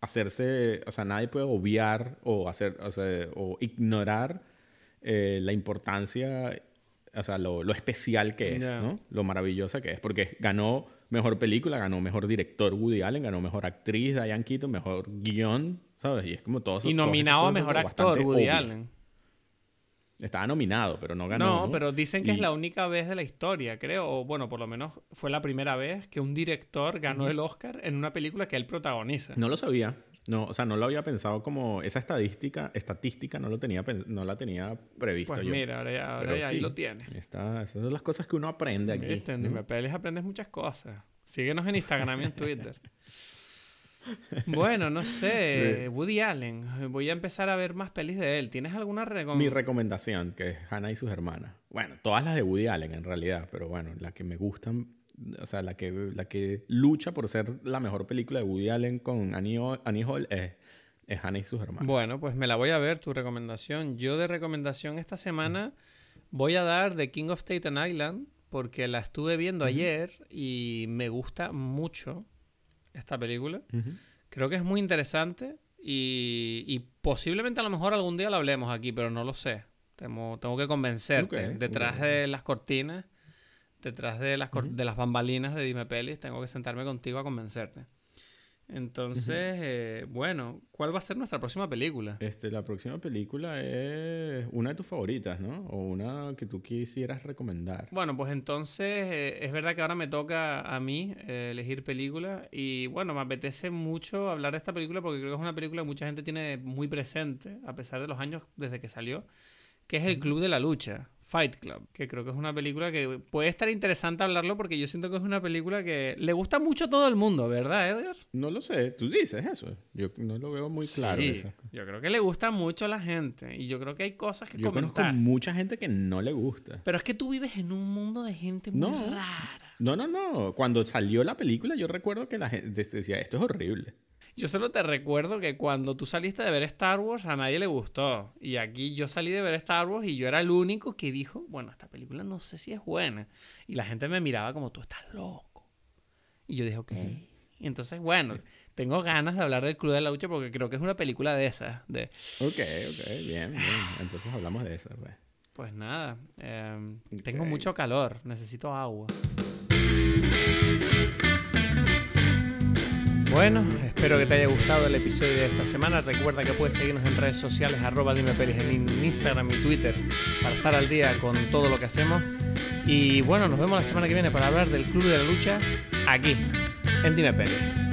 hacerse, o sea, nadie puede obviar o hacer, o, sea, o ignorar eh, la importancia, o sea, lo, lo especial que es, ¿no? Lo maravillosa que es, porque ganó mejor película, ganó mejor director Woody Allen, ganó mejor actriz Diane Keaton, mejor guion, ¿sabes? Y es como todo Y nominado a mejor actor Woody Allen. Estaba nominado, pero no ganó. No, pero dicen que es la única vez de la historia, creo. O bueno, por lo menos fue la primera vez que un director ganó el Oscar en una película que él protagoniza. No lo sabía. No, o sea, no lo había pensado como esa estadística, estadística no lo tenía, no la tenía previsto pues mira, ahora ya, ahí lo tiene. esas son las cosas que uno aprende aquí. Viste, en ¿no? aprendes muchas cosas. Síguenos en Instagram y en Twitter. Bueno, no sé, Woody Allen. Voy a empezar a ver más pelis de él. ¿Tienes alguna recomendación? Mi recomendación, que es Hannah y sus hermanas. Bueno, todas las de Woody Allen en realidad, pero bueno, la que me gustan, o sea, la que, la que lucha por ser la mejor película de Woody Allen con Annie, Hall es, es Hannah y sus hermanas. Bueno, pues me la voy a ver, tu recomendación. Yo de recomendación esta semana voy a dar The King of Staten Island, porque la estuve viendo ayer y me gusta mucho esta película. Creo que es muy interesante y, posiblemente a lo mejor algún día la hablemos aquí, pero no lo sé. Tengo, tengo que convencerte. detrás de las cortinas, detrás de las, de las bambalinas de Dime Pelis, tengo que sentarme contigo a convencerte. Entonces, eh, bueno, ¿cuál va a ser nuestra próxima película? Este, la próxima película es una de tus favoritas, ¿no? O una que tú quisieras recomendar. Bueno, pues entonces eh, es verdad que ahora me toca a mí eh, elegir película y bueno, me apetece mucho hablar de esta película porque creo que es una película que mucha gente tiene muy presente a pesar de los años desde que salió, que es El Club de la Lucha. Fight Club, que creo que es una película que puede estar interesante hablarlo porque yo siento que es una película que le gusta mucho a todo el mundo, ¿verdad, Edgar? No lo sé, tú dices eso. Yo no lo veo muy claro. Yo creo que le gusta mucho a la gente y yo creo que hay cosas que yo comentar. conozco mucha gente que no le gusta. Pero es que tú vives en un mundo de gente muy rara. No, no, no. Cuando salió la película yo recuerdo que la gente decía, esto es horrible. Yo solo te recuerdo que cuando tú saliste de ver Star Wars a nadie le gustó. Y aquí yo salí de ver Star Wars y yo era el único que dijo, bueno, esta película no sé si es buena. Y la gente me miraba como, tú estás loco. Y yo dije, ok. Y entonces, bueno, tengo ganas de hablar del Club de la Lucha porque creo que es una película de esas. De... Ok, ok, bien, bien. Entonces hablamos de esa, pues. Pues nada, em, tengo mucho calor, necesito agua. Bueno, espero que te haya gustado el episodio de esta semana. Recuerda que puedes seguirnos en redes sociales, arroba Dime Pelis en Instagram y Twitter, para estar al día con todo lo que hacemos. Y bueno, nos vemos la semana que viene para hablar del Club de la Lucha aquí, en Dime Pelis.